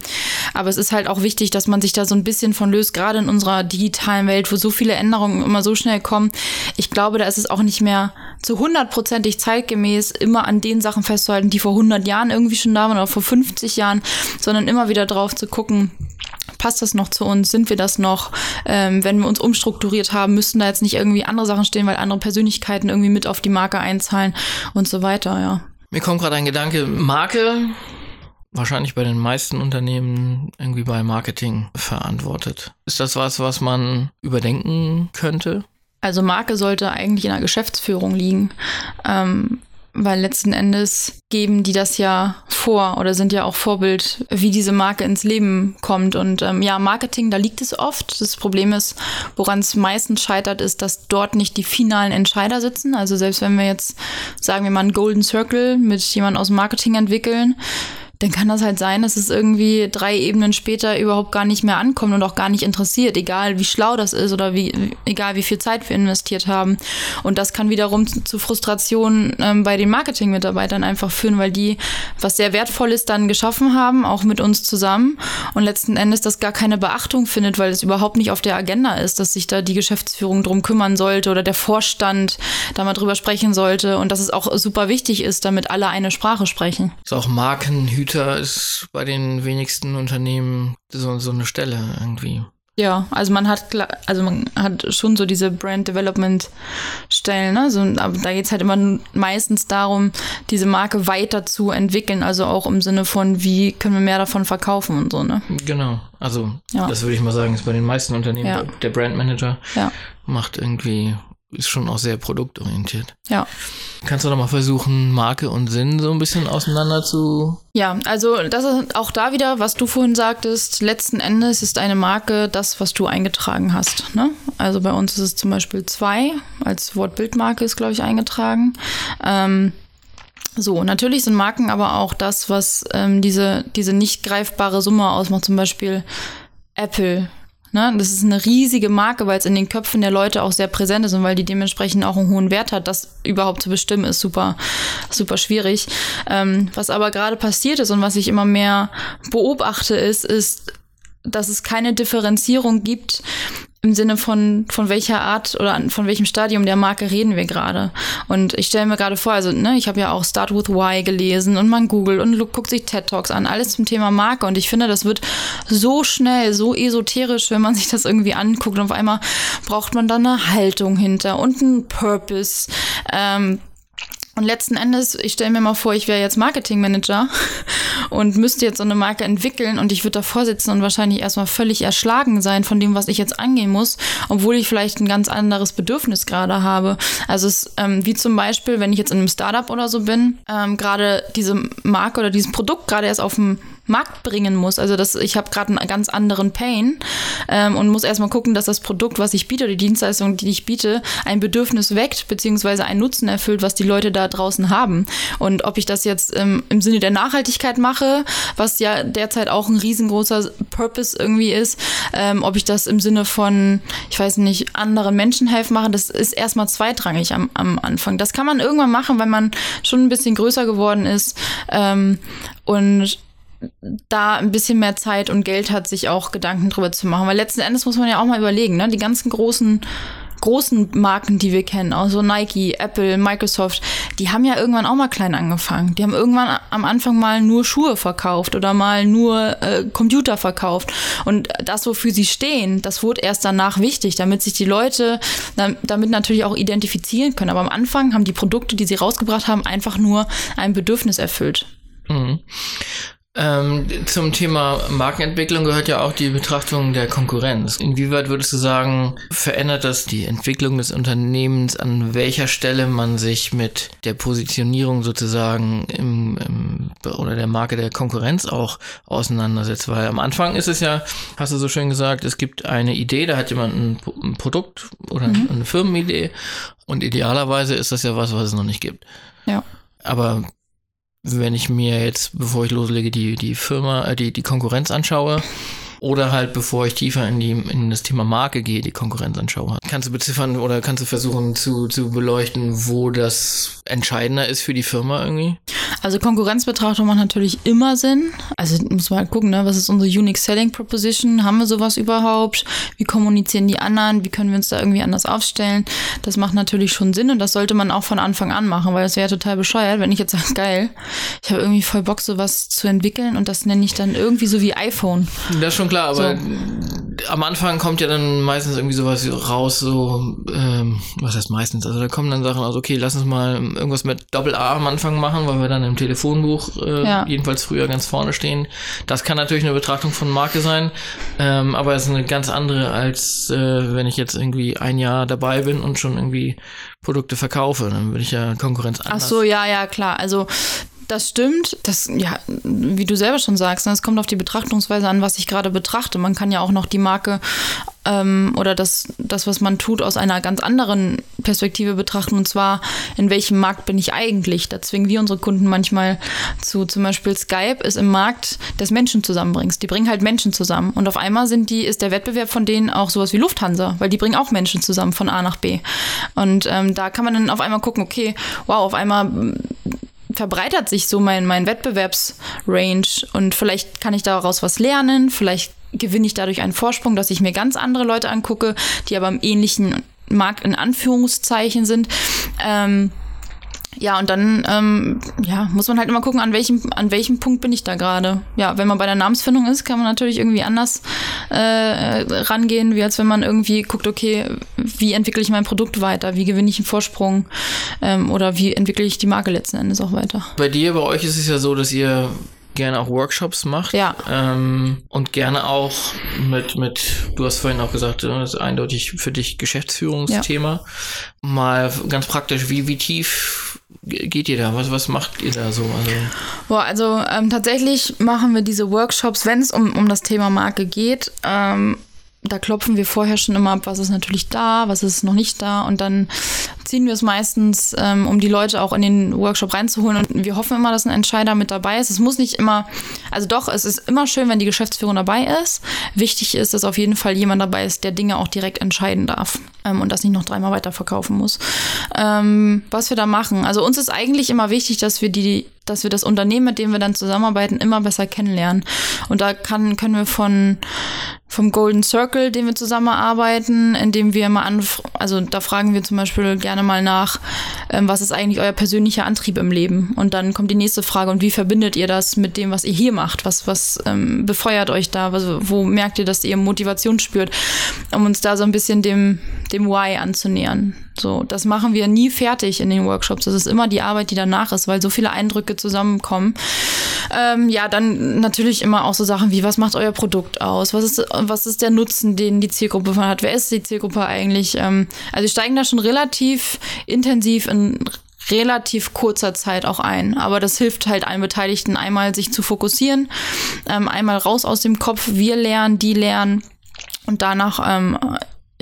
Aber es ist halt auch wichtig, dass man sich da so ein bisschen von löst, gerade in unserer digitalen Welt, wo so viele Änderungen immer so schnell kommen. Ich glaube, da ist es auch nicht mehr zu hundertprozentig zeitgemäß, immer an den Sachen festzuhalten, die vor 100 Jahren irgendwie schon da waren oder vor 50 Jahren, sondern immer wieder drauf zu gucken, passt das noch zu uns? Sind wir das noch? Ähm, wenn wir uns umstrukturiert haben, müssten da jetzt nicht irgendwie andere Sachen stehen, weil andere Persönlichkeiten irgendwie mit auf die Marke einzahlen und so weiter, ja. Mir kommt gerade ein Gedanke, Marke, wahrscheinlich bei den meisten Unternehmen irgendwie bei Marketing verantwortet. Ist das was, was man überdenken könnte? Also Marke sollte eigentlich in der Geschäftsführung liegen. Ähm, weil letzten Endes geben die das ja vor oder sind ja auch Vorbild, wie diese Marke ins Leben kommt. Und ähm, ja, Marketing, da liegt es oft. Das Problem ist, woran es meistens scheitert, ist, dass dort nicht die finalen Entscheider sitzen. Also selbst wenn wir jetzt, sagen wir mal, einen Golden Circle mit jemandem aus Marketing entwickeln, dann kann das halt sein, dass es irgendwie drei Ebenen später überhaupt gar nicht mehr ankommt und auch gar nicht interessiert, egal wie schlau das ist oder wie, egal wie viel Zeit wir investiert haben. Und das kann wiederum zu Frustrationen ähm, bei den Marketing-Mitarbeitern einfach führen, weil die was sehr Wertvolles dann geschaffen haben, auch mit uns zusammen und letzten Endes das gar keine Beachtung findet, weil es überhaupt nicht auf der Agenda ist, dass sich da die Geschäftsführung drum kümmern sollte oder der Vorstand da mal drüber sprechen sollte und dass es auch super wichtig ist, damit alle eine Sprache sprechen. Ist auch Markenhüter Güter ist bei den wenigsten Unternehmen so, so eine Stelle irgendwie. Ja, also man hat also man hat schon so diese Brand Development Stellen, ne? So, aber da geht es halt immer meistens darum, diese Marke weiter zu entwickeln, also auch im Sinne von, wie können wir mehr davon verkaufen und so, ne? Genau, also ja. das würde ich mal sagen, ist bei den meisten Unternehmen ja. der Brand Manager ja. macht irgendwie ist schon auch sehr produktorientiert. Ja. Kannst du doch mal versuchen, Marke und Sinn so ein bisschen auseinander zu. Ja, also das ist auch da wieder, was du vorhin sagtest. Letzten Endes ist eine Marke das, was du eingetragen hast. Ne? Also bei uns ist es zum Beispiel zwei, als Wortbildmarke ist, glaube ich, eingetragen. Ähm, so, natürlich sind Marken aber auch das, was ähm, diese, diese nicht greifbare Summe ausmacht. Zum Beispiel Apple Ne? Das ist eine riesige Marke, weil es in den Köpfen der Leute auch sehr präsent ist und weil die dementsprechend auch einen hohen Wert hat. Das überhaupt zu bestimmen, ist super, super schwierig. Ähm, was aber gerade passiert ist und was ich immer mehr beobachte, ist, ist, dass es keine Differenzierung gibt im Sinne von, von welcher Art oder von welchem Stadium der Marke reden wir gerade. Und ich stelle mir gerade vor, also ne, ich habe ja auch Start with Why gelesen und man googelt und guckt sich TED Talks an, alles zum Thema Marke. Und ich finde, das wird so schnell, so esoterisch, wenn man sich das irgendwie anguckt. Und auf einmal braucht man dann eine Haltung hinter und einen Purpose. Ähm, und letzten Endes, ich stelle mir mal vor, ich wäre jetzt Marketingmanager und müsste jetzt so eine Marke entwickeln und ich würde davor sitzen und wahrscheinlich erstmal völlig erschlagen sein von dem, was ich jetzt angehen muss, obwohl ich vielleicht ein ganz anderes Bedürfnis gerade habe. Also es ähm, wie zum Beispiel, wenn ich jetzt in einem Startup oder so bin, ähm, gerade diese Marke oder dieses Produkt gerade erst auf dem Markt bringen muss. Also das, ich habe gerade einen ganz anderen Pain ähm, und muss erstmal gucken, dass das Produkt, was ich biete, die Dienstleistung, die ich biete, ein Bedürfnis weckt, beziehungsweise einen Nutzen erfüllt, was die Leute da draußen haben. Und ob ich das jetzt ähm, im Sinne der Nachhaltigkeit mache, was ja derzeit auch ein riesengroßer Purpose irgendwie ist, ähm, ob ich das im Sinne von, ich weiß nicht, anderen Menschen helfen mache, das ist erstmal zweitrangig am, am Anfang. Das kann man irgendwann machen, wenn man schon ein bisschen größer geworden ist. Ähm, und da ein bisschen mehr Zeit und Geld hat, sich auch Gedanken drüber zu machen. Weil letzten Endes muss man ja auch mal überlegen, ne? Die ganzen großen großen Marken, die wir kennen, also Nike, Apple, Microsoft, die haben ja irgendwann auch mal klein angefangen. Die haben irgendwann am Anfang mal nur Schuhe verkauft oder mal nur äh, Computer verkauft. Und das, wofür sie stehen, das wurde erst danach wichtig, damit sich die Leute damit natürlich auch identifizieren können. Aber am Anfang haben die Produkte, die sie rausgebracht haben, einfach nur ein Bedürfnis erfüllt. Mhm. Ähm, zum Thema Markenentwicklung gehört ja auch die Betrachtung der Konkurrenz. Inwieweit würdest du sagen, verändert das die Entwicklung des Unternehmens, an welcher Stelle man sich mit der Positionierung sozusagen im, im, oder der Marke der Konkurrenz auch auseinandersetzt? Weil am Anfang ist es ja, hast du so schön gesagt, es gibt eine Idee, da hat jemand ein, ein Produkt oder mhm. eine Firmenidee und idealerweise ist das ja was, was es noch nicht gibt. Ja. Aber wenn ich mir jetzt, bevor ich loslege, die, die Firma, äh, die, die Konkurrenz anschaue, oder halt, bevor ich tiefer in, die, in das Thema Marke gehe, die Konkurrenz anschaue. Kannst du beziffern oder kannst du versuchen zu, zu beleuchten, wo das entscheidender ist für die Firma irgendwie? Also Konkurrenzbetrachtung macht natürlich immer Sinn. Also muss man halt gucken, ne? was ist unsere Unique Selling Proposition? Haben wir sowas überhaupt? Wie kommunizieren die anderen? Wie können wir uns da irgendwie anders aufstellen? Das macht natürlich schon Sinn und das sollte man auch von Anfang an machen, weil das wäre total bescheuert, wenn ich jetzt sage, geil, ich habe irgendwie voll Bock, sowas zu entwickeln und das nenne ich dann irgendwie so wie iPhone. Das ist schon klar, aber so. Am Anfang kommt ja dann meistens irgendwie sowas raus, so, ähm, was heißt meistens? Also da kommen dann Sachen aus, okay, lass uns mal irgendwas mit Doppel A am Anfang machen, weil wir dann im Telefonbuch äh, ja. jedenfalls früher ganz vorne stehen. Das kann natürlich eine Betrachtung von Marke sein, ähm, aber es ist eine ganz andere, als äh, wenn ich jetzt irgendwie ein Jahr dabei bin und schon irgendwie Produkte verkaufe. Dann würde ich ja Konkurrenz anders. Ach so, ja, ja, klar. Also das stimmt. Das, ja, wie du selber schon sagst, ne, es kommt auf die Betrachtungsweise an, was ich gerade betrachte. Man kann ja auch noch die Marke ähm, oder das, das, was man tut, aus einer ganz anderen Perspektive betrachten. Und zwar, in welchem Markt bin ich eigentlich? Da zwingen wir unsere Kunden manchmal zu, zum Beispiel Skype ist im Markt des Menschen zusammenbringst. Die bringen halt Menschen zusammen. Und auf einmal sind die, ist der Wettbewerb von denen auch sowas wie Lufthansa, weil die bringen auch Menschen zusammen von A nach B. Und ähm, da kann man dann auf einmal gucken, okay, wow, auf einmal verbreitert sich so mein, mein Wettbewerbsrange und vielleicht kann ich daraus was lernen, vielleicht gewinne ich dadurch einen Vorsprung, dass ich mir ganz andere Leute angucke, die aber im ähnlichen Markt in Anführungszeichen sind. Ähm, ja, und dann ähm, ja, muss man halt immer gucken, an welchem, an welchem Punkt bin ich da gerade. Ja, wenn man bei der Namensfindung ist, kann man natürlich irgendwie anders äh, rangehen, wie als wenn man irgendwie guckt, okay, wie entwickle ich mein Produkt weiter, wie gewinne ich einen Vorsprung ähm, oder wie entwickle ich die Marke letzten Endes auch weiter. Bei dir, bei euch ist es ja so, dass ihr gerne auch Workshops macht. Ja. Ähm, und gerne auch mit, mit, du hast vorhin auch gesagt, äh, das ist eindeutig für dich Geschäftsführungsthema. Ja. Mal ganz praktisch, wie, wie tief geht ihr da? Was, was macht ihr da so? Also, Boah, also ähm, tatsächlich machen wir diese Workshops, wenn es um, um das Thema Marke geht, ähm, da klopfen wir vorher schon immer ab, was ist natürlich da, was ist noch nicht da und dann ziehen wir es meistens, ähm, um die Leute auch in den Workshop reinzuholen und wir hoffen immer, dass ein Entscheider mit dabei ist. Es muss nicht immer, also doch, es ist immer schön, wenn die Geschäftsführung dabei ist. Wichtig ist, dass auf jeden Fall jemand dabei ist, der Dinge auch direkt entscheiden darf ähm, und das nicht noch dreimal weiterverkaufen muss. Ähm, was wir da machen, also uns ist eigentlich immer wichtig, dass wir die dass wir das Unternehmen, mit dem wir dann zusammenarbeiten, immer besser kennenlernen. Und da kann, können wir von vom Golden Circle, den wir zusammenarbeiten, indem wir mal an, also da fragen wir zum Beispiel gerne mal nach, ähm, was ist eigentlich euer persönlicher Antrieb im Leben? Und dann kommt die nächste Frage, und wie verbindet ihr das mit dem, was ihr hier macht? Was, was ähm, befeuert euch da? Also, wo merkt ihr, dass ihr Motivation spürt? Um uns da so ein bisschen dem, dem Why anzunähern. So, das machen wir nie fertig in den Workshops. Das ist immer die Arbeit, die danach ist, weil so viele Eindrücke zusammenkommen. Ähm, ja, dann natürlich immer auch so Sachen wie, was macht euer Produkt aus? Was ist, was ist der Nutzen, den die Zielgruppe hat? Wer ist die Zielgruppe eigentlich? Ähm, also steigen da schon relativ intensiv in relativ kurzer Zeit auch ein. Aber das hilft halt allen Beteiligten einmal sich zu fokussieren, ähm, einmal raus aus dem Kopf, wir lernen, die lernen und danach ähm,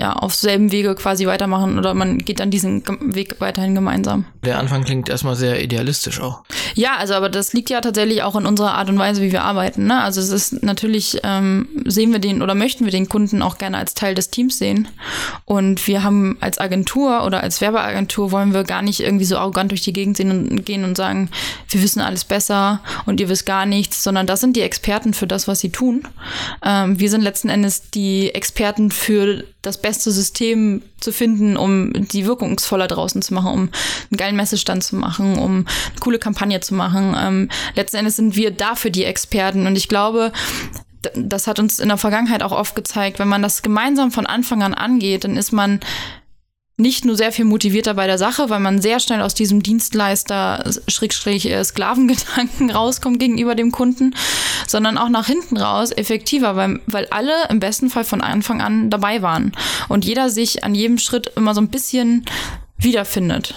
ja, auf selben Wege quasi weitermachen oder man geht dann diesen Weg weiterhin gemeinsam. Der Anfang klingt erstmal sehr idealistisch auch. Ja, also aber das liegt ja tatsächlich auch in unserer Art und Weise, wie wir arbeiten. Ne? Also es ist natürlich, ähm, sehen wir den oder möchten wir den Kunden auch gerne als Teil des Teams sehen. Und wir haben als Agentur oder als Werbeagentur wollen wir gar nicht irgendwie so arrogant durch die Gegend sehen und gehen und sagen, wir wissen alles besser und ihr wisst gar nichts, sondern das sind die Experten für das, was sie tun. Ähm, wir sind letzten Endes die Experten für das beste System zu finden, um die wirkungsvoller draußen zu machen, um einen geilen Messestand zu machen, um eine coole Kampagne zu machen. Ähm, letzten Endes sind wir dafür die Experten und ich glaube, das hat uns in der Vergangenheit auch oft gezeigt, wenn man das gemeinsam von Anfang an angeht, dann ist man nicht nur sehr viel motivierter bei der Sache, weil man sehr schnell aus diesem Dienstleister Schrägstrich äh, *laughs* rauskommt gegenüber dem Kunden, sondern auch nach hinten raus effektiver, weil, weil alle im besten Fall von Anfang an dabei waren und jeder sich an jedem Schritt immer so ein bisschen wiederfindet.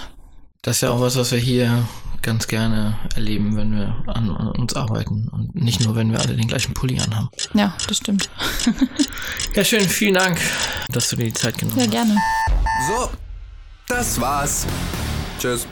Das ist ja auch was, was wir hier ganz gerne erleben, wenn wir an uns arbeiten und nicht nur, wenn wir alle den gleichen Pulli anhaben. Ja, das stimmt. ja, schön, vielen Dank, dass du dir die Zeit genommen hast. Ja, gerne. So, das war's. Tschüss.